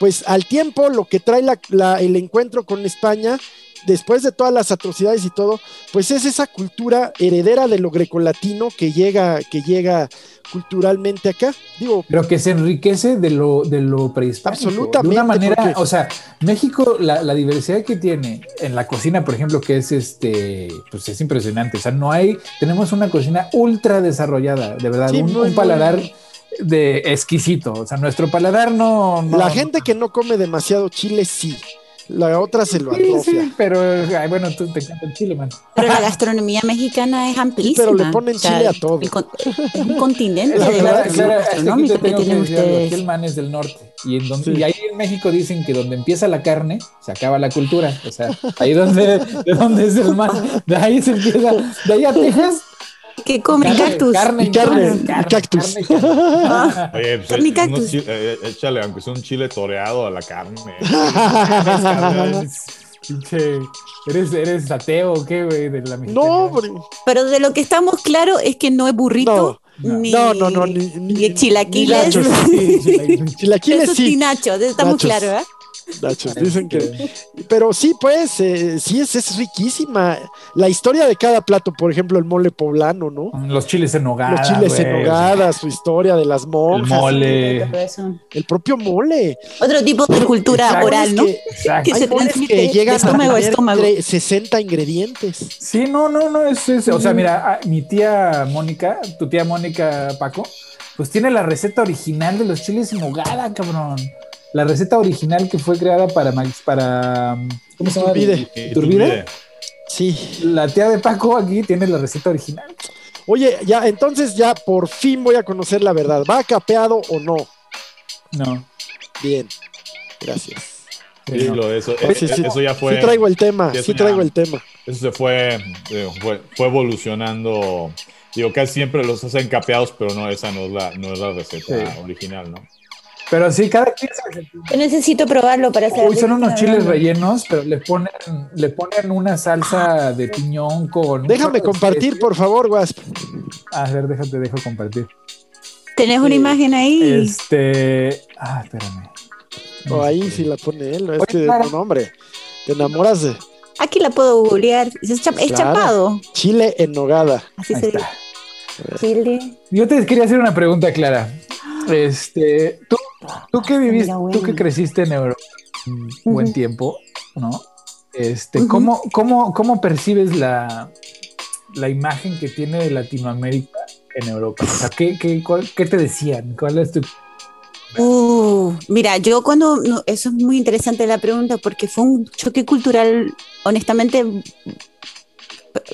pues al tiempo lo que trae la- la- el encuentro con España, después de todas las atrocidades y todo, pues es esa cultura heredera de lo grecolatino que llega, que llega culturalmente acá. Digo, Pero que se enriquece de lo, de lo prehispánico. Absolutamente, De una manera, porque- o sea, México, la, la diversidad que tiene en la cocina, por ejemplo, que es este, pues es impresionante. O sea, no hay, tenemos una cocina ultra desarrollada, de verdad, Sí, un, muy, un paladar muy- de exquisito. O sea, nuestro paladar no. no- la gente que no come demasiado chile, sí. La otra se lo Sí, atrofia. sí, pero ay, bueno, tú te encanta el chile, man. Pero la gastronomía mexicana es amplísima. pero le ponen chile a todo. el con- es un continente de te gastronómico que tengo que tienen aquí el ustedes. man es del norte y, en donde, Sí. y ahí en México dicen que donde empieza la carne se acaba la cultura, o sea, ahí donde de donde es el man, de ahí se empieza, de ahí a Texas, Que comen cactus. carne, Y carne, carne, cactus. carne, carne. Ah, Oye, pues, Carne y unos cactus. chi- eh, échale, aunque sea un chile toreado a la carne. Pinche, ¿Eres, ¿Eres ateo o qué, güey? De la mexicana? No, pero- Pero de lo que estamos claros es que no es burrito, No, ni, no, no, no, ni- ni ni- chilaquiles. ni nachos. Sí, chilaquiles Eso es sí. tinachos, estamos Nachos. claros, ¿eh? Nachos, dicen que. Pero sí, pues, eh, sí, es, es riquísima. La historia de cada plato, por ejemplo, el mole poblano, ¿no? Los chiles en nogada. Los chiles en nogada, su historia de las El monjas, mole. El propio mole. Otro tipo de cultura oral, ¿no? Que- Exacto. que se transmite que llegan estómago a estómago. entre 60 ingredientes. Sí, no, no, no, es, es- o sea, mira, ah, mi tía Mónica, tu tía Mónica Paco, pues tiene la receta original de los chiles en nogada, cabrón. La receta original que fue creada para, Max- para ¿cómo se llama? Iturbide. Iturbide. Sí. La tía de Paco aquí tiene la receta original. Oye, ya, entonces ya por fin voy a conocer la verdad. ¿Va capeado o no? No. Bien. Gracias. sí, no. lo de eso, Pues sí, eh, sí. eso ya fue. Sí traigo el tema, sí, ya- traigo el tema. Eso se fue, eh, fue, fue evolucionando. Digo, casi siempre los hacen capeados, pero no, esa no es la, no es la receta Sí. original, ¿no? Pero sí, cada 15 Yo necesito probarlo para hacer. Uy, son unos chiles rellenos, pero le ponen, le ponen una salsa de piñón con. Déjame compartir, por favor, Wasp. A ver, déjate, dejo compartir. ¿Tenés una imagen ahí? Este. Ah, espérame. O ahí sí la pone él, es que no, hombre, te enamoras de. Aquí la puedo googlear. Es, chapado. Chile en nogada. Así se dice. Chile. Yo te quería hacer una pregunta, Clara. Este, tú, tú que viviste, tú que creciste en Europa un buen tiempo, ¿no? Este, ¿cómo, cómo, cómo percibes la, la imagen que tiene de Latinoamérica en Europa? O sea, ¿qué, qué, qué te decían? ¿Cuál es tu Uh, mira, yo cuando, eso es muy interesante la pregunta porque fue un choque cultural honestamente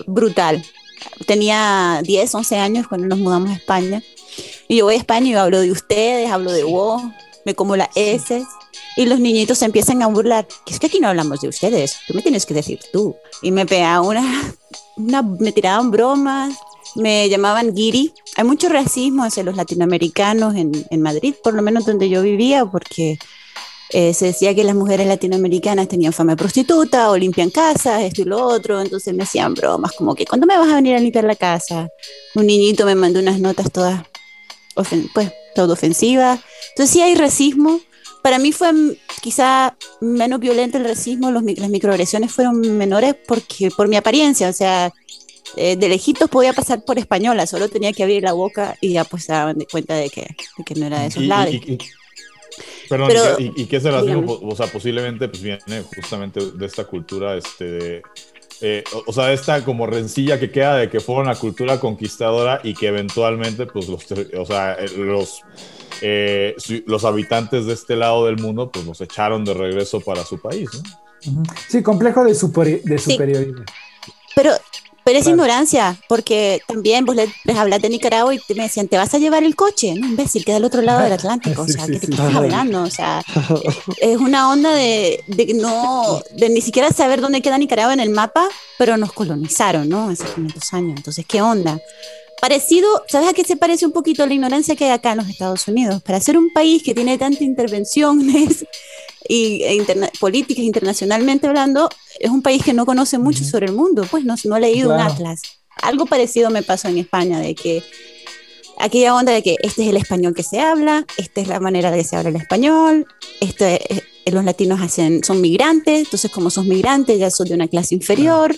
brutal. Tenía 10, 11 años cuando nos mudamos a España. Y yo voy a España y hablo de ustedes, hablo de vos, me como las S. Y los niñitos se empiezan a burlar. Que es que aquí no hablamos de ustedes, tú me tienes que decir tú. Y me pegaban una, una me tiraban bromas, me llamaban Giri. Hay mucho racismo hacia los latinoamericanos en, en Madrid, por lo menos donde yo vivía, porque eh, se decía que las mujeres latinoamericanas tenían fama de prostituta o limpian casas, esto y lo otro, entonces me hacían bromas como que, ¿cuándo me vas a venir a limpiar la casa? Un niñito me mandó unas notas todas, pues, todo ofensivas. Entonces sí hay racismo. Para mí fue quizá menos violento el racismo, los, las microagresiones fueron menores porque por mi apariencia, o sea, eh, de lejitos podía pasar por española, solo tenía que abrir la boca y ya pues se daban cuenta de que, que no era de esos lados. Perdón, ¿y, y, racismo? O sea, posiblemente pues viene justamente de esta cultura, este, eh, o, sea, esta como rencilla que queda de que fue una cultura conquistadora y que eventualmente, pues los, o sea, eh, los, los habitantes de este lado del mundo, pues los echaron de regreso para su país, ¿no? Sí, complejo de, de superioridad. Pero pero es ignorancia, porque también vos les, hablas de Nicaragua y me decían, te vas a llevar el coche, ¿no? Imbécil, queda al otro lado del Atlántico. o sea, ¿qué te estás hablando? O sea, es una onda de, de, no, de ni siquiera saber dónde queda Nicaragua en el mapa, pero nos colonizaron, ¿no? Hace 500 años. Entonces, ¿qué onda? Parecido, ¿sabes a qué se parece un poquito la ignorancia que hay acá en los Estados Unidos? Para ser un país que tiene tanta intervenciones y e políticas internacionalmente hablando, es un país que no conoce mucho sobre el mundo, pues no, no ha leído un atlas. Algo parecido me pasó en España, de que aquella onda de que este es el español que se habla, esta es la manera de que se habla el español, este, los latinos hacen, son migrantes, entonces como son migrantes ya son de una clase inferior.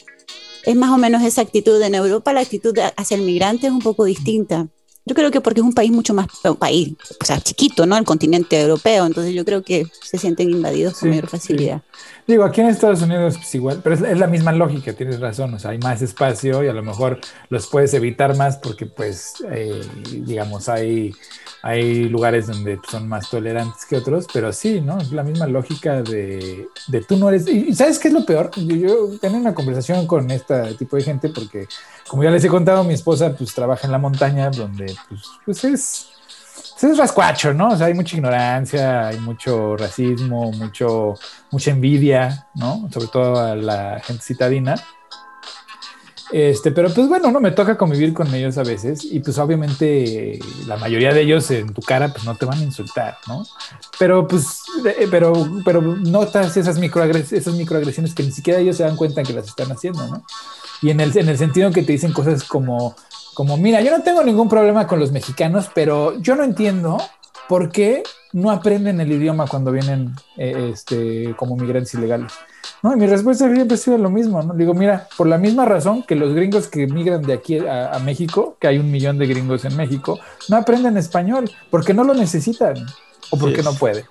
Es más o menos esa actitud. En Europa la actitud hacia el migrante es un poco distinta. Yo creo que porque es un país mucho más, un país, o sea, chiquito, ¿no? El continente europeo, entonces yo creo que se sienten invadidos con mayor facilidad. Digo, aquí en Estados Unidos pues igual, pero es, la misma lógica, tienes razón, o sea, hay más espacio y a lo mejor los puedes evitar más porque pues, eh, digamos, hay hay lugares donde son más tolerantes que otros, pero sí, ¿no? Es la misma lógica de, de tú no eres... Y ¿sabes qué es lo peor? Yo, yo tengo una conversación con este tipo de gente porque, como ya les he contado, mi esposa pues trabaja en la montaña donde pues, pues es... Es rascuacho, ¿no? O sea, hay mucha ignorancia, hay mucho racismo, mucho, mucha envidia, ¿no? Sobre todo a la gente citadina. Este, pero pues bueno, no me toca convivir con ellos a veces y pues obviamente la mayoría de ellos en tu cara pues no te van a insultar, ¿no? Pero pues, pero, pero notas esas, microagres esas microagresiones que ni siquiera ellos se dan cuenta que las están haciendo, ¿no? Y en el, en el sentido que te dicen cosas como, como, mira, yo no tengo ningún problema con los mexicanos, pero yo no entiendo por qué no aprenden el idioma cuando vienen eh, este, como migrantes ilegales. No, y mi respuesta siempre ha sido lo mismo, ¿no? Digo, mira, por la misma razón que los gringos que migran de aquí a, México, que hay un millón de gringos en México, no aprenden español porque no lo necesitan o porque no pueden,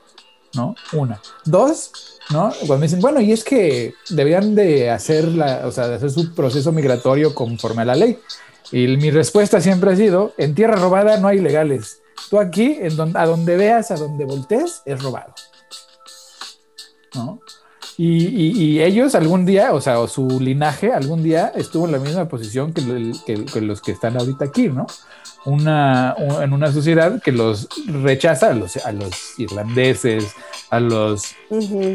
¿no? Una. Dos, ¿no? Cuando me dicen, bueno, y es que debían de hacer la, o sea, de hacer su proceso migratorio conforme a la ley. Y mi respuesta siempre ha sido, en tierra robada no hay ilegales. Tú aquí, en donde, a donde veas, a donde voltees, es robado. ¿No? Y, ellos algún día, o sea, o su linaje algún día estuvo en la misma posición que, los que están ahorita aquí, ¿no? Una, en una sociedad que los rechaza a los, a los irlandeses, a los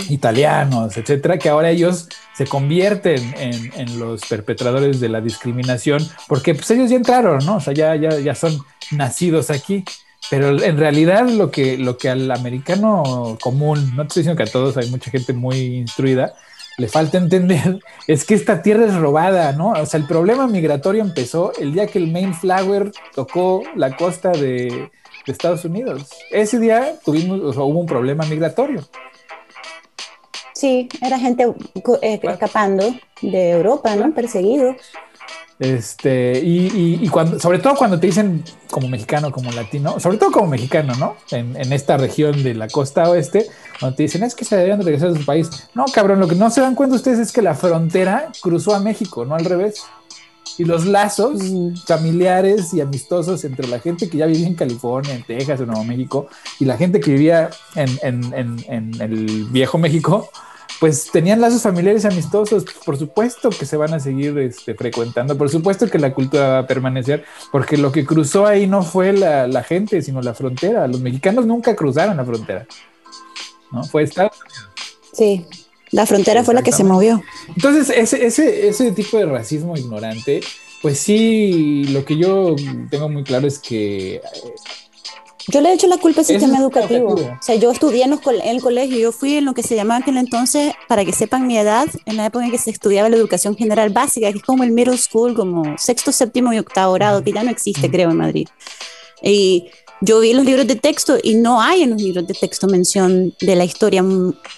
italianos, etcétera, que ahora ellos se convierten en, los perpetradores de la discriminación, porque pues ellos ya entraron, ¿no? O sea, ya, ya, ya son nacidos aquí. Pero en realidad lo que, lo que al americano común, no te estoy diciendo que a todos, hay mucha gente muy instruida, le falta entender es que esta tierra es robada, ¿no? O sea, el problema migratorio empezó el día que el Mayflower tocó la costa de, de Estados Unidos. Ese día tuvimos, o sea, hubo un problema migratorio. Sí, era gente eh, escapando de Europa, ¿no? Perseguidos. Este, y, y, cuando, sobre todo cuando te dicen como mexicano, como latino, sobre todo como mexicano, ¿no? En, en, esta región de la costa oeste, cuando te dicen es que se deberían regresar a su país. No, cabrón, lo que no se dan cuenta ustedes es que la frontera cruzó a México, no al revés. Y los lazos familiares y amistosos entre la gente que ya vivía en California, en Texas, en Nuevo México, y la gente que vivía en, en, en el viejo México, pues tenían lazos familiares amistosos, por supuesto que se van a seguir este, frecuentando, por supuesto que la cultura va a permanecer, porque lo que cruzó ahí no fue la, gente, sino la frontera. Los mexicanos nunca cruzaron la frontera, ¿no? Fue Estados Unidos. Sí, la frontera fue la que se movió. Entonces, ese, ese, ese tipo de racismo ignorante, pues sí, lo que yo tengo muy claro es que yo le he hecho la culpa al sistema educativo. O sea, yo estudié en, el colegio, yo fui en lo que se llamaba aquel entonces, para que sepan mi edad, en la época en que se estudiaba la educación general básica, que es como el middle school, como sexto, séptimo y octavo grado, que ya no existe, creo, en Madrid. Y yo vi los libros de texto y no hay en los libros de texto mención de la historia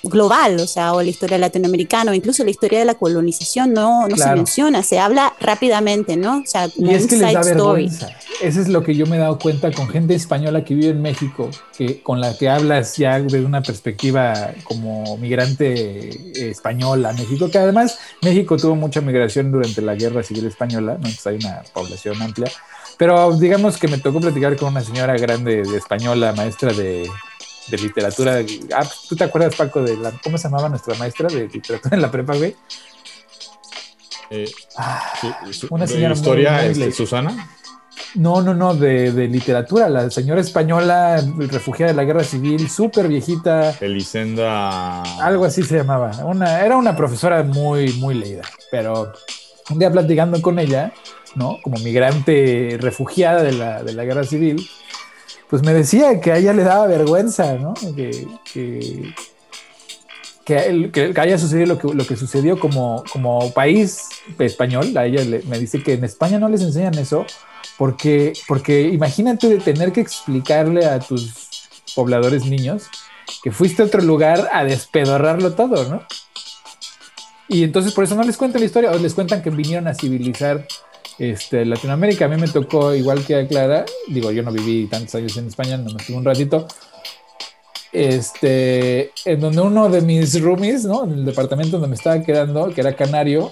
global, o sea, o la historia latinoamericana, o incluso la historia de la colonización, no, no se menciona, se habla rápidamente, ¿no? O sea, y es que les da vergüenza. Eso es lo que yo me he dado cuenta con gente española que vive en México, que con la que hablas ya desde una perspectiva como migrante español a México, que además México tuvo mucha migración durante la Guerra Civil Española, ¿no? Entonces hay una población amplia pero digamos que me tocó platicar con una señora grande de española, maestra de, literatura. Ah, ¿tú te acuerdas, Paco, de la, cómo se llamaba nuestra maestra de literatura en la prepa, güey? Eh, ah, una señora historia, este, Susana. No, no, no, de, literatura, la señora española, refugiada de la guerra civil, súper viejita. Elisenda. Algo así se llamaba. Una, era una profesora muy, muy leída, pero un día platicando con ella, ¿no? Como migrante refugiada de la, de la guerra civil, pues me decía que a ella le daba vergüenza, ¿no? Que, que, que, haya sucedido lo que, lo que sucedió como, como país español. A ella me dice que en España no les enseñan eso porque, porque imagínate tener que explicarle a tus pobladores niños que fuiste a otro lugar a despedorrarlo todo, ¿no? Y entonces por eso no les cuentan la historia, o les cuentan que vinieron a civilizar este, Latinoamérica. A mí me tocó, igual que a Clara, digo, yo no viví tantos años en España, no me estuve un ratito, este, en donde uno de mis roomies, ¿no? En el departamento donde me estaba quedando, que era canario,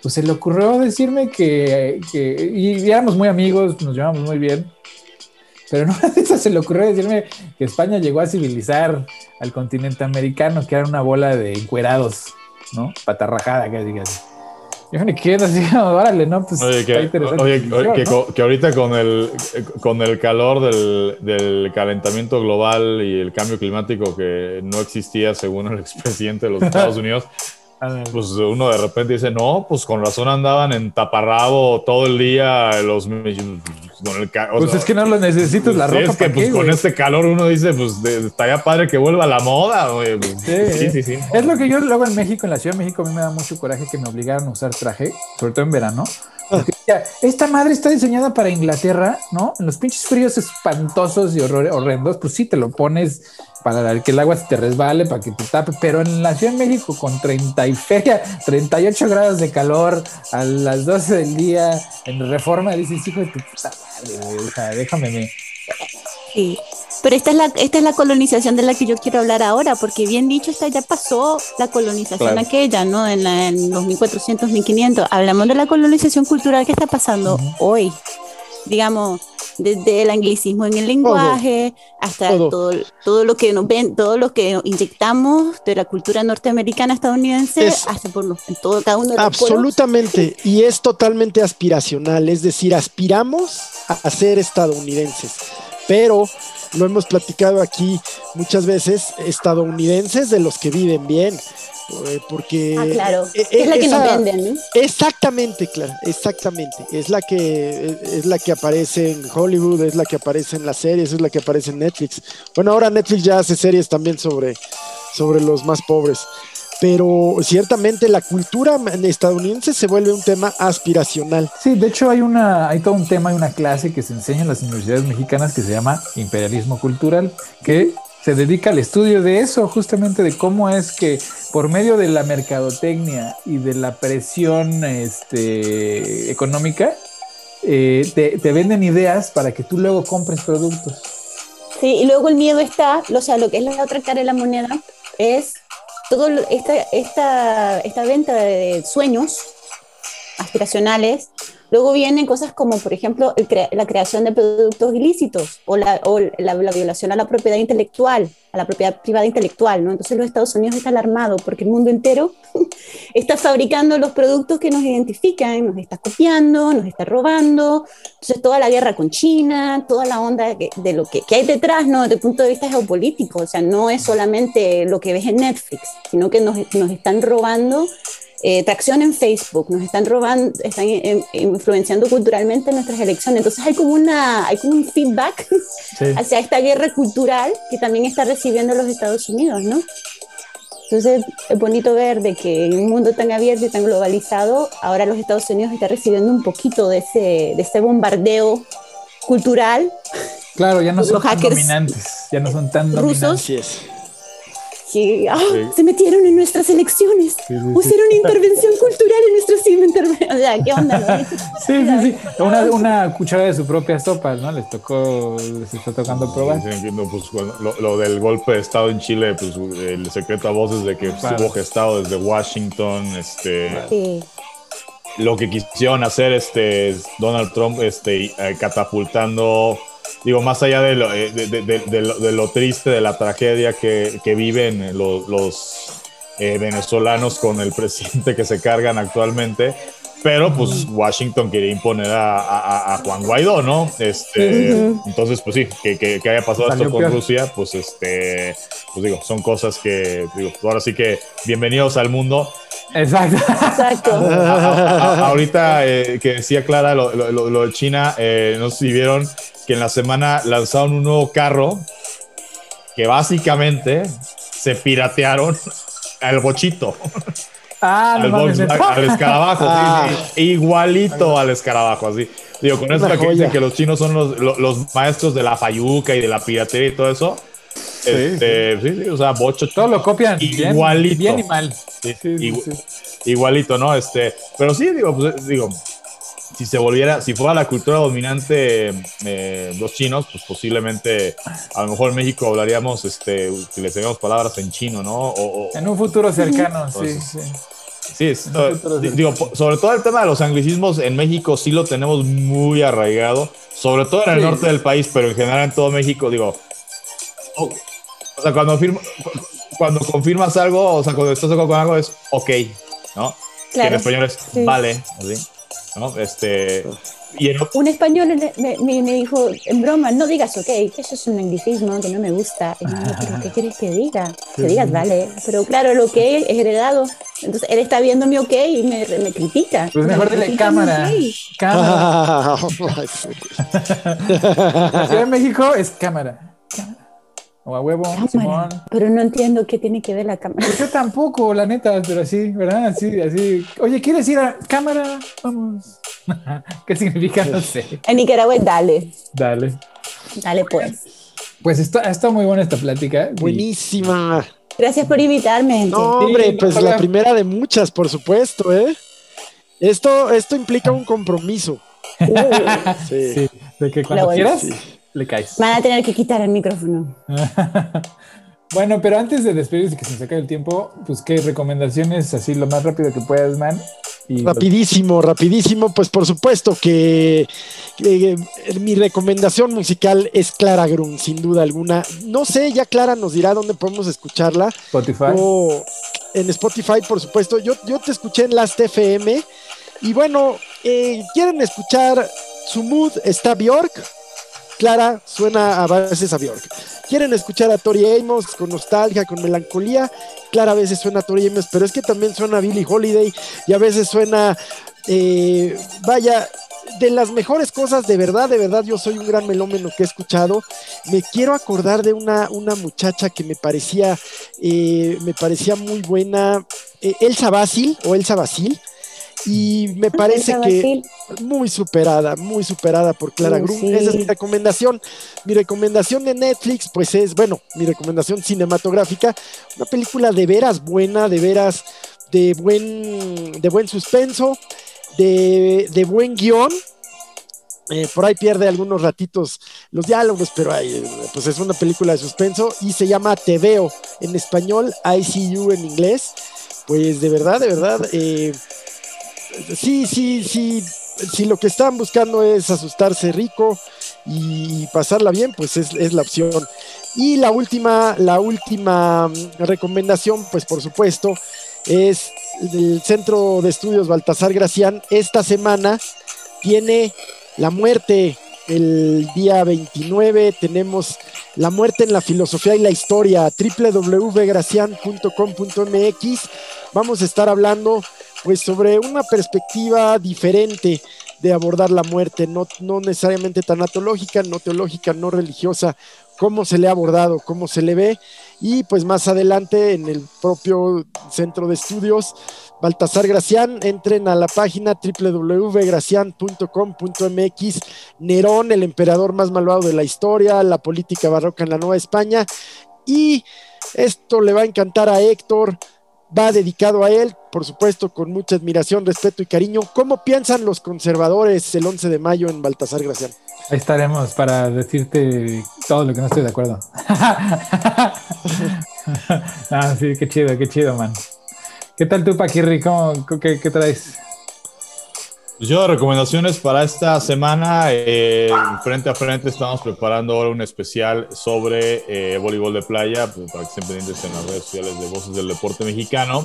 pues se le ocurrió decirme que, que y éramos muy amigos, nos llevamos muy bien, pero no de eso se le ocurrió decirme que España llegó a civilizar al continente americano, que era una bola de encuerados, ¿no? Patarrajada, que digas. Yo me quedo así, órale, ¿no? Pues oye, que, oye, que, que, ahorita con el, con el calor del, del, calentamiento global y el cambio climático que no existía según el expresidente de los Estados Unidos, pues uno de repente dice, no, pues con razón andaban en taparrabo todo el día los... Con el, pues es que no lo necesitas la ropa. Es que pues, con este calor uno dice, pues estaría padre que vuelva la moda. Güey. Sí, sí, sí, Es lo que yo luego en México, en la Ciudad de México, a mí me da mucho coraje que me obligaran a usar traje, sobre todo en verano. Porque, esta madre está diseñada para Inglaterra, ¿no? En los pinches fríos espantosos y horrendos, pues sí, te lo pones para que el agua se te resbale, para que te tape, pero en la Ciudad de México con 30 y feria, 38 grados de calor a las 12 del día en reforma, dices, hijo de tu puta o sea, déjame. Sí, pero esta es, la, esta es la colonización de la que yo quiero hablar ahora, porque bien dicho, esta ya pasó la colonización aquella, ¿no? En, en, los 1400, 1500. Hablamos de la colonización cultural que está pasando hoy. Digamos, desde el anglicismo en el lenguaje hasta todo. todo. lo que nos ven, todo lo que inyectamos de la cultura norteamericana estadounidense hasta por en todo cada uno de los Absolutamente, y es totalmente aspiracional, es decir, aspiramos a ser estadounidenses, pero lo hemos platicado aquí muchas veces, estadounidenses de los que viven bien, porque Ah, claro. eh, es la que esa- nos venden, ¿no? Exactamente, Clara, exactamente. Es la que es la que aparece en Hollywood, es la que aparece en las series, es la que aparece en Netflix. Bueno, ahora Netflix ya hace series también sobre, sobre los más pobres. Pero ciertamente la cultura estadounidense se vuelve un tema aspiracional. Sí, de hecho hay una, hay todo un tema, hay una clase que se enseña en las universidades mexicanas que se llama imperialismo cultural, que se dedica al estudio de eso, justamente de cómo es que por medio de la mercadotecnia y de la presión este, económica, eh, te, te venden ideas para que tú luego compres productos. Sí, y luego el miedo está, o sea, lo que es la otra cara de la moneda es todo esta, esta, esta venta de sueños aspiracionales. Luego vienen cosas como, por ejemplo, el crea- la creación de productos ilícitos o, la, o la, la violación a la propiedad intelectual, a la propiedad privada intelectual, ¿no? Entonces los Estados Unidos está alarmado porque el mundo entero está fabricando los productos que nos identifican, nos está copiando, nos está robando. Entonces toda la guerra con China, toda la onda de lo que, que hay detrás, ¿no? Desde el punto de vista geopolítico, o sea, no es solamente lo que ves en Netflix, sino que nos, nos están robando eh, tracción en Facebook, nos están robando, están eh, influenciando culturalmente nuestras elecciones. Entonces hay como, una, hay como un feedback Sí. hacia esta guerra cultural que también está recibiendo los Estados Unidos, ¿no? Entonces es bonito ver de que en un mundo tan abierto y tan globalizado, ahora los Estados Unidos está recibiendo un poquito de ese, de ese bombardeo cultural Claro, ya no Los son tan hackers dominantes, ya no son tan rusos. dominantes. Que ah, Sí. se metieron en nuestras elecciones, Sí, hicieron intervención cultural en nuestras intervenciones. O sea, ¿qué onda? no? Sí, sí, sí. Una, una cuchara de su propia sopa, ¿no? Les tocó, les está tocando probar. Sí, entiendo, pues, lo, lo del golpe de Estado en Chile, pues el secreto a voces de que pues, Claro. estuvo gestado desde Washington, este, Sí. lo que quisieron hacer este Donald Trump este eh, catapultando digo más allá de lo, eh, de, lo, de lo triste de la tragedia que, que viven los, los, eh, venezolanos con el presidente que se cargan actualmente pero pues Washington quería imponer a, a- a Juan Guaidó, ¿no? Este. Entonces, pues sí, que, que- que haya pasado Salió esto con peor. Rusia, pues este, pues digo, son cosas que, digo, ahora sí que bienvenidos al mundo. Exacto. Exacto. A- a- a- ahorita eh, que decía Clara lo, lo- lo- lo de China, eh, no sé si vieron que en la semana lanzaron un nuevo carro que básicamente se piratearon al bochito, Ah, no al. Volks- al- al escarabajo, sí, Ah. sí, igualito al escarabajo, así. Digo, con eso que dicen que los chinos son los, lo- los maestros de la fayuca y de la piratería y todo eso. Este, sí, sí, o sea, bocho. Todo lo copian. bien, Igualito. Bien, y mal. Sí, Sí, sí, igu- sí. igualito, ¿no? Este, pero sí, digo, pues, digo, si se volviera, si fuera la cultura dominante eh, los chinos, pues posiblemente a lo mejor en México hablaríamos, este, utilizaríamos palabras en chino, ¿no? O, o- En un futuro cercano, sí, Entonces, sí. Sí, es- di- digo, sobre todo el tema de los anglicismos en México sí lo tenemos muy arraigado, sobre todo en el Sí. norte del país, pero en general en todo México, digo, o, o sea, cuando, firma- cu- cuando confirmas algo, o sea, cuando estás de acuerdo con algo es ok, ¿no? Que en Claro. español es Sí. vale, así, ¿no? Este, y en, Un español me, me- me dijo en broma, no digas ok, que eso es un anglicismo que no me gusta. Y yo, ¿pero qué quieres que diga? Que digas vale. Pero claro, lo que es heredado. Entonces él está viendo mi ok y me, me critica. Pues mejor Me dile cámara. ok. Cámara. La Ciudad de México es cámara. Cámara. O a huevo, Simón. Pero no entiendo qué tiene que ver la cámara. Yo tampoco, la neta, pero así, ¿verdad? Así, así. Oye, ¿quieres ir a cámara? Vamos. ¿Qué significa? No sé. En Nicaragua es dale, Dale. dale pues. Pues está, está muy buena esta plática. Buenísima. Gracias por invitarme. gente. No, hombre, no, pues ojalá. la primera de muchas, por supuesto, ¿eh? Esto, esto implica un compromiso. Sí. Sí, de que cuando quieras, sí. le caes. Van a tener que quitar el micrófono. bueno, pero antes de despedirse, que se nos acabe el tiempo, pues qué recomendaciones, así lo más rápido que puedas, man. Y Rapidísimo, rapidísimo, pues por supuesto que, que, eh, mi recomendación musical es Clara Grun, sin duda alguna. No sé, ya Clara nos dirá dónde podemos escucharla. Spotify. O en Spotify, por supuesto. Yo, yo te escuché en Last FM. Y bueno, eh, quieren escuchar su mood, está Bjork. Clara suena a veces a Bjork. quieren escuchar a Tori Amos con nostalgia, con melancolía, claro, a veces suena Tori Amos, pero es que también suena Billie Holiday y a veces suena, eh, vaya, de las mejores cosas, de verdad, de verdad, yo soy un gran melómeno que he escuchado. Me quiero acordar de una, una muchacha que me parecía, eh, me parecía muy buena, eh, Elsa Basil o Elsa Basil. Y me parece que muy superada, muy superada por Clara Grum. Esa es mi recomendación. Mi recomendación de Netflix, pues es, bueno, mi recomendación cinematográfica, una película de veras buena, de veras de buen, de buen suspenso de, buen guion. Eh, por ahí pierde algunos ratitos los diálogos, pero pues es una película de suspenso y se llama Te veo en español, ICU en inglés. Pues de verdad, de verdad, eh, sí, sí, sí, si lo que están buscando es asustarse rico y pasarla bien, pues es, la opción. Y la última, la última mm, recomendación, pues por supuesto, es del Centro de Estudios Baltasar Gracián. Esta semana tiene la muerte. El día 29 tenemos la muerte en la filosofía y la historia, www.gracian.com.mx. Vamos a estar hablando pues sobre una perspectiva diferente de abordar la muerte, no, no necesariamente tanatológica, no teológica, no religiosa, cómo se le ha abordado, cómo se le ve. Y pues más adelante en el propio centro de estudios, Baltasar Gracián, entren a la página www.gracian.com.mx, Nerón, el emperador más malvado de la historia, la política barroca en la Nueva España. Y esto le va a encantar a Héctor, va dedicado a él, por supuesto, con mucha admiración, respeto y cariño. ¿Cómo piensan los conservadores el 11 de mayo en Baltasar Gracián? Ahí estaremos para decirte todo lo que no estoy de acuerdo. ah, sí, qué chido, qué chido, man. ¿Qué tal tú, Paquirri? ¿Cómo, qué, qué traes? Pues yo, recomendaciones para esta semana. Eh, frente a frente estamos preparando ahora un especial sobre eh, voleibol de playa, pues, para que estén pendientes en las redes sociales de Voces del Deporte Mexicano.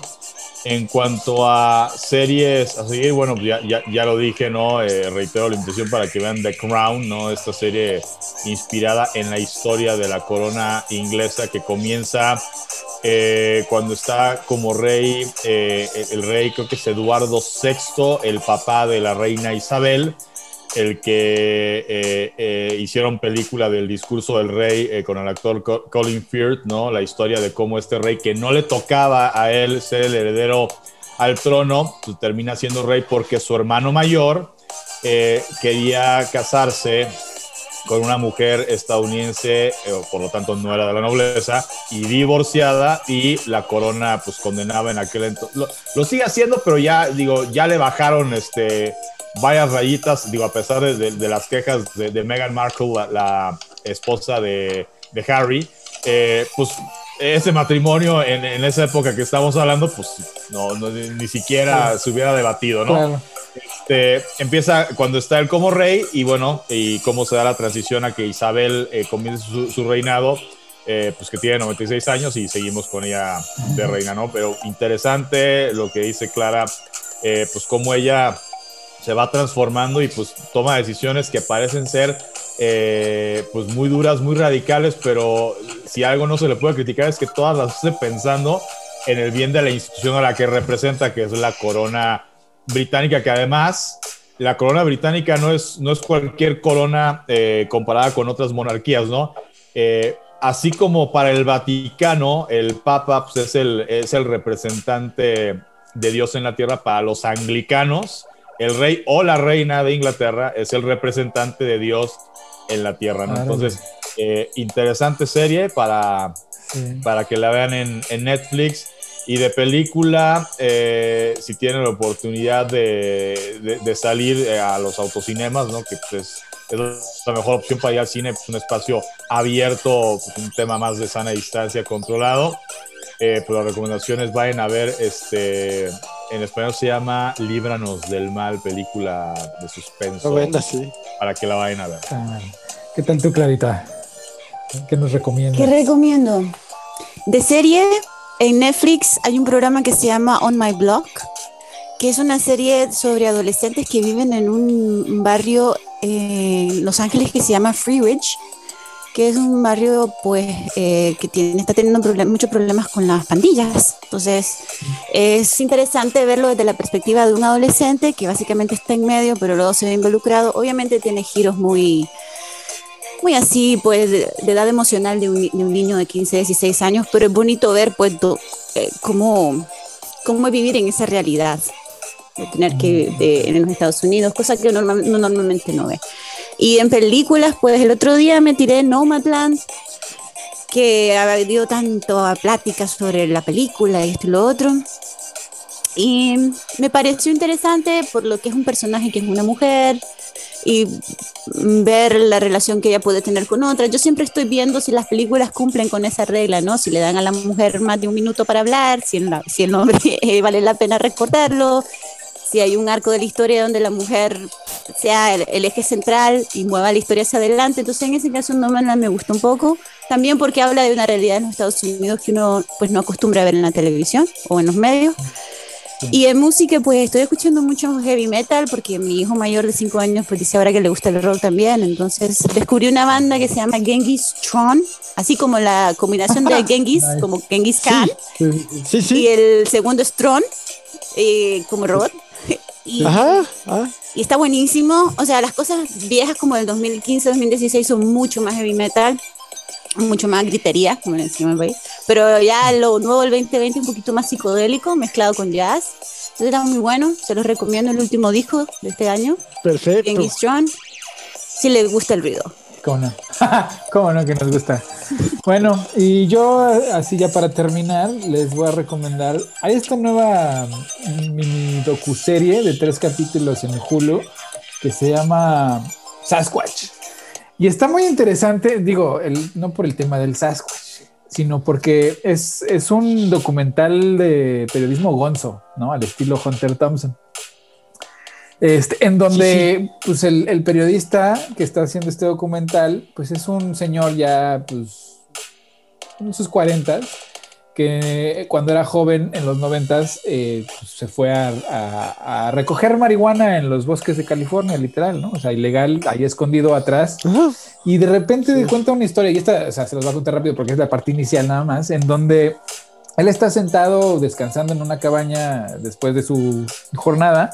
En cuanto a series a seguir, bueno, ya, ya, ya lo dije, ¿no? Eh, reitero la invitación para que vean The Crown, ¿no? Esta serie inspirada en la historia de la corona inglesa que comienza eh, cuando está como rey, eh, el rey creo que es Eduardo VI, el papá de la reina Isabel el que eh, eh, hicieron película del discurso del rey eh, con el actor Colin Firth, ¿no? La historia de cómo este rey que no le tocaba a él ser el heredero al trono, pues, termina siendo rey porque su hermano mayor quería casarse con una mujer estadounidense, por lo tanto no era de la nobleza, y divorciada, y la corona pues condenaba en aquel entonces. Lo, lo sigue haciendo, pero ya, digo, ya le bajaron este varias rayitas, digo, a pesar de, las quejas de, Meghan Markle, la, esposa de, Harry, eh, pues ese matrimonio en, esa época que estamos hablando, pues no, ni siquiera se hubiera debatido, ¿no? Este, empieza cuando está él como rey y bueno, y cómo se da la transición a que Isabel eh, comience su, reinado, eh, pues que tiene 96 años y seguimos con ella de reina, ¿no? Pero interesante lo que dice Clara, pues cómo ella se va transformando y pues toma decisiones que parecen ser eh, pues muy duras, muy radicales, pero si algo no se le puede criticar es que todas las hace pensando en el bien de la institución a la que representa, que es la corona británica, que además la corona británica no es, no es cualquier corona eh, comparada con otras monarquías, ¿no? Eh, así como para el Vaticano, el Papa pues, es, el, es el representante de Dios en la tierra para los anglicanos, el rey o la reina de Inglaterra es el representante de Dios en la tierra. Entonces, eh, interesante serie para, para que la vean en, Netflix. Y de película, eh, si tienen la oportunidad de, salir eh, a los autocinemas, ¿no? que pues, es la mejor opción para ir al cine, pues un espacio abierto, pues, un tema más de sana distancia controlado. pues las recomendaciones vayan a ver este en español se llama Líbranos del Mal, película de suspenso. sí. Para que la vayan a ver. Ah, ¿Qué tal tú, Clarita? ¿Qué nos recomiendas? ¿Qué recomiendo? De serie, en Netflix hay un programa que se llama On My Block, que es una serie sobre adolescentes que viven en un barrio en Los Ángeles que se llama Free Ridge. Que es un barrio pues eh, que tiene, está teniendo muchos problemas con las pandillas. Entonces es interesante verlo desde la perspectiva de un adolescente que básicamente está en medio, pero luego se ve involucrado. Obviamente tiene giros muy, muy así, pues de, de edad emocional de un, de un niño de 15, 16 años, pero es bonito ver pues eh, cómo, cómo vivir en esa realidad de tener que de- en los Estados Unidos, cosa que normal- no normalmente no ve. Y en películas, pues el otro día me tiré Nomadland, que habido tanto a sobre la película y esto y lo otro. Y me pareció interesante por lo que es un personaje que es una mujer y ver la relación que ella puede tener con otra. Yo siempre estoy viendo si las películas cumplen con esa regla, ¿no? Si le dan a la mujer más de un minuto para hablar, si, en la- si el hombre eh, vale la pena recordarlo, si hay un arco de la historia donde la mujer sea el, el eje central y mueva la historia hacia adelante. Entonces, en ese caso, no me gusta un poco. También porque habla de una realidad en los Estados Unidos que uno pues no acostumbra a ver en la televisión o en los medios. Y en música, pues estoy escuchando mucho heavy metal porque mi hijo mayor de 5 años pues dice ahora que le gusta el rock también. Entonces descubrí una banda que se llama Genghis Tron, así como la combinación de Genghis, como Genghis Khan, Sí, sí, sí. Y el segundo es Tron, eh, como robot. Y, Ajá. ah, y está buenísimo. O sea, las cosas viejas como del 2015, 2016 son mucho más heavy metal, mucho más gritería, como le decimos en el país. Pero ya lo nuevo del 2020 un poquito más psicodélico, mezclado con jazz. Entonces era muy bueno, se los recomiendo el último disco de este año, perfecto. Tron, si le gusta el ruido. ¿Cómo no? ¿Cómo no que nos gusta? Bueno, y yo así ya para terminar les voy a recomendar, hay esta nueva mini docuserie de tres capítulos en Hulu que se llama Sasquatch. Y está muy interesante, digo, el, no por el tema del Sasquatch, sino porque es, es un documental de periodismo gonzo, ¿no? Al estilo Hunter Thompson. Este, en donde pues el, el periodista que está haciendo este documental, pues es un señor ya pues en sus 40 que cuando era joven en los 90 eh, pues, se fue a, a- a recoger marihuana en los bosques de California, literal, ¿no? O sea, ilegal, ahí escondido atrás. Y de repente cuenta una historia, y esta o sea, se los voy a contar rápido porque es la parte inicial nada más, en donde él está sentado descansando en una cabaña después de su jornada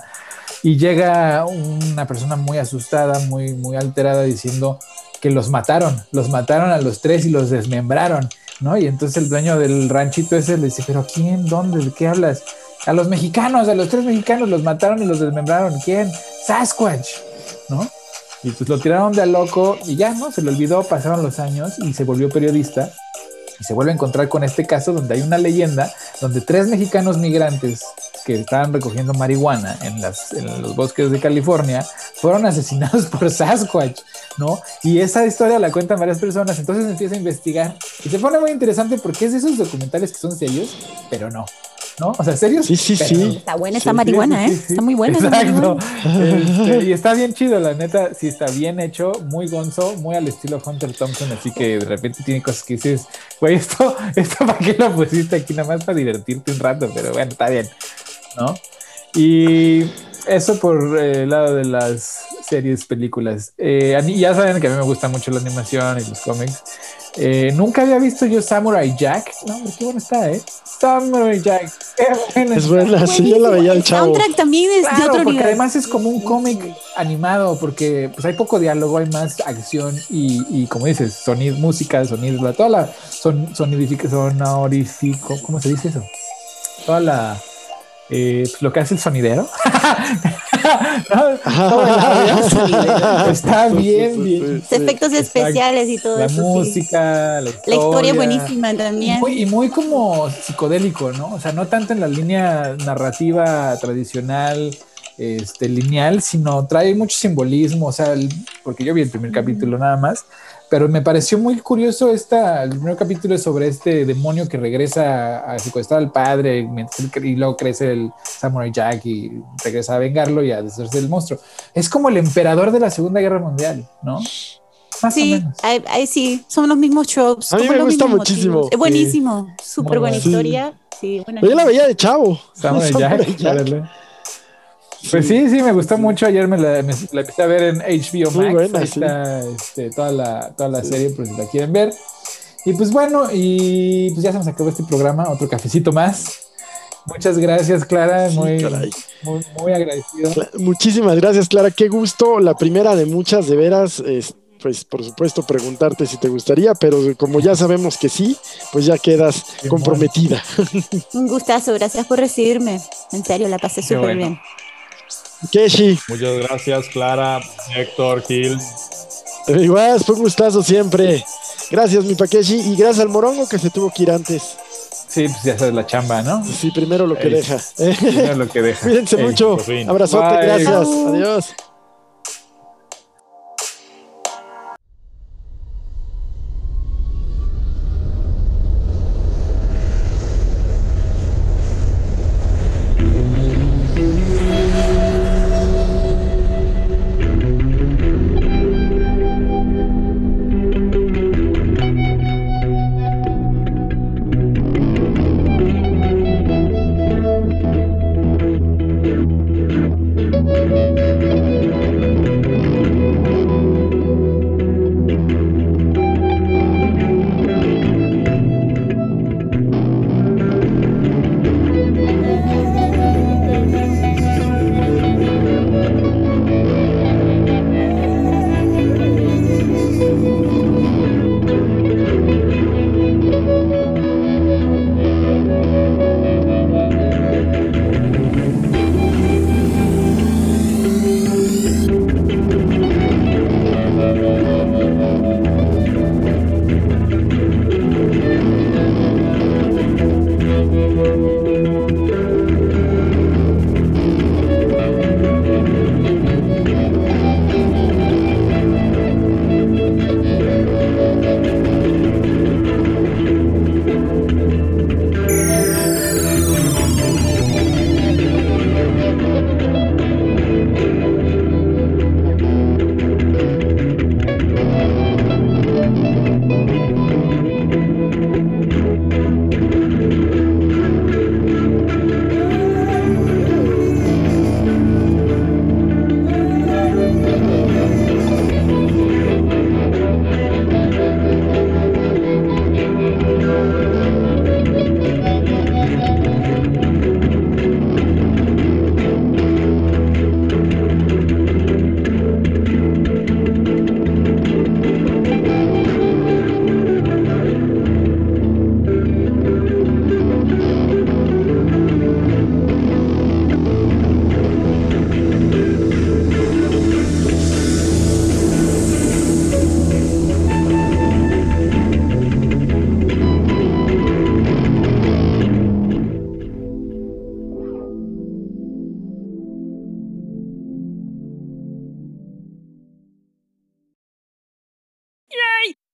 y llega una persona muy asustada, muy, muy alterada diciendo que los mataron, los mataron a los tres y los desmembraron, ¿no? Y entonces el dueño del ranchito ese le dice, pero ¿quién? ¿Dónde? ¿De qué hablas? A los mexicanos, a los tres mexicanos los mataron y los desmembraron. ¿Quién? Sasquatch, ¿no? Y pues lo tiraron de a loco y ya, ¿no? Se le olvidó, pasaron los años y se volvió periodista y se vuelve a encontrar con este caso donde hay una leyenda donde tres mexicanos migrantes que estaban recogiendo marihuana en, las, en los bosques de California fueron asesinados por Sasquatch, ¿no? Y esa historia la cuentan varias personas, entonces empieza a investigar y se pone muy interesante porque es de esos documentales que son serios, pero no, ¿no? O sea, serios. Sí, sí, pero sí. Está buena esa Sí, marihuana, sí, ¿eh? sí, sí. Está muy buena esa Exacto. marihuana. Este, y está bien chido, la neta. Sí, está bien hecho, muy gonzo, muy al estilo Hunter Thompson. Así que de repente tiene cosas que dices, güey, esto, esto para qué lo pusiste aquí, nada más para divertirte un rato, pero bueno, está bien, ¿no? Y eso por eh, el lado de las series, películas. Eh, a mí- ya saben que a mí me gusta mucho la animación y los cómics. Eh, nunca había visto yo Samurai Jack. No, hombre, qué bueno está, ¿eh? Samurai Jack. Qué buena Es buena, sí, yo la veía el chavo. soundtrack también es de Claro, otro porque nivel. además es como un cómic animado, porque pues hay poco diálogo, hay más acción y, y como dices, sonido, música, sonidos, la- toda la son, sonorifico, ¿cómo se dice eso? Toda la eh, pues, lo que hace el sonidero. Está bien, bien. Los efectos especiales y todo La eso. sí. música, la La historia buenísima también. muy- y muy como psicodélico, ¿no? O sea, no tanto en la línea narrativa tradicional, este, lineal, sino trae mucho simbolismo, o sea, el- porque yo vi el primer capítulo nada más, pero me pareció muy curioso esta, el primer capítulo es sobre este demonio que regresa a secuestrar al padre y luego crece el Samurai Jack y regresa a vengarlo y a deshacerse del monstruo. Es como el emperador de la Segunda Guerra Mundial, ¿no? Más o Sí, menos. ahí, ahí sí, son los mismos tropes. A mí me gusta muchísimo. motivos. Es buenísimo, súper Muy buena historia. Sí, buena Yo la veía de chavo. Samurai Samurai Jack, órale. Pues sí, sí, me gustó mucho. Ayer me la, me- la empecé a ver en HBO Max. Muy buena, Ahí sí. está este, toda la, toda la serie, por si la quieren ver. Y pues bueno, y pues ya se nos acabó este programa. Otro cafecito más. Muchas gracias, Clara. Sí, muy, caray. muy, muy agradecido. Muchísimas gracias, Clara. Qué gusto. La primera de muchas, de veras. es, pues por supuesto preguntarte si te gustaría, pero como ya sabemos que sí, pues ya quedas Qué comprometida. Un gustazo, gracias por recibirme. En serio, la pasé súper bueno. bien. Keshi, Muchas gracias, Clara, Héctor, Gil. igual fue un gustazo siempre. Gracias, mi Pakeshi, y gracias al Morongo que se tuvo que ir antes. Sí, pues ya sabes la chamba, ¿no? Sí, primero lo que Ey. deja. Mira lo que deja. Cuídense Ey, mucho. Abrazote, Bye. gracias. Adiós.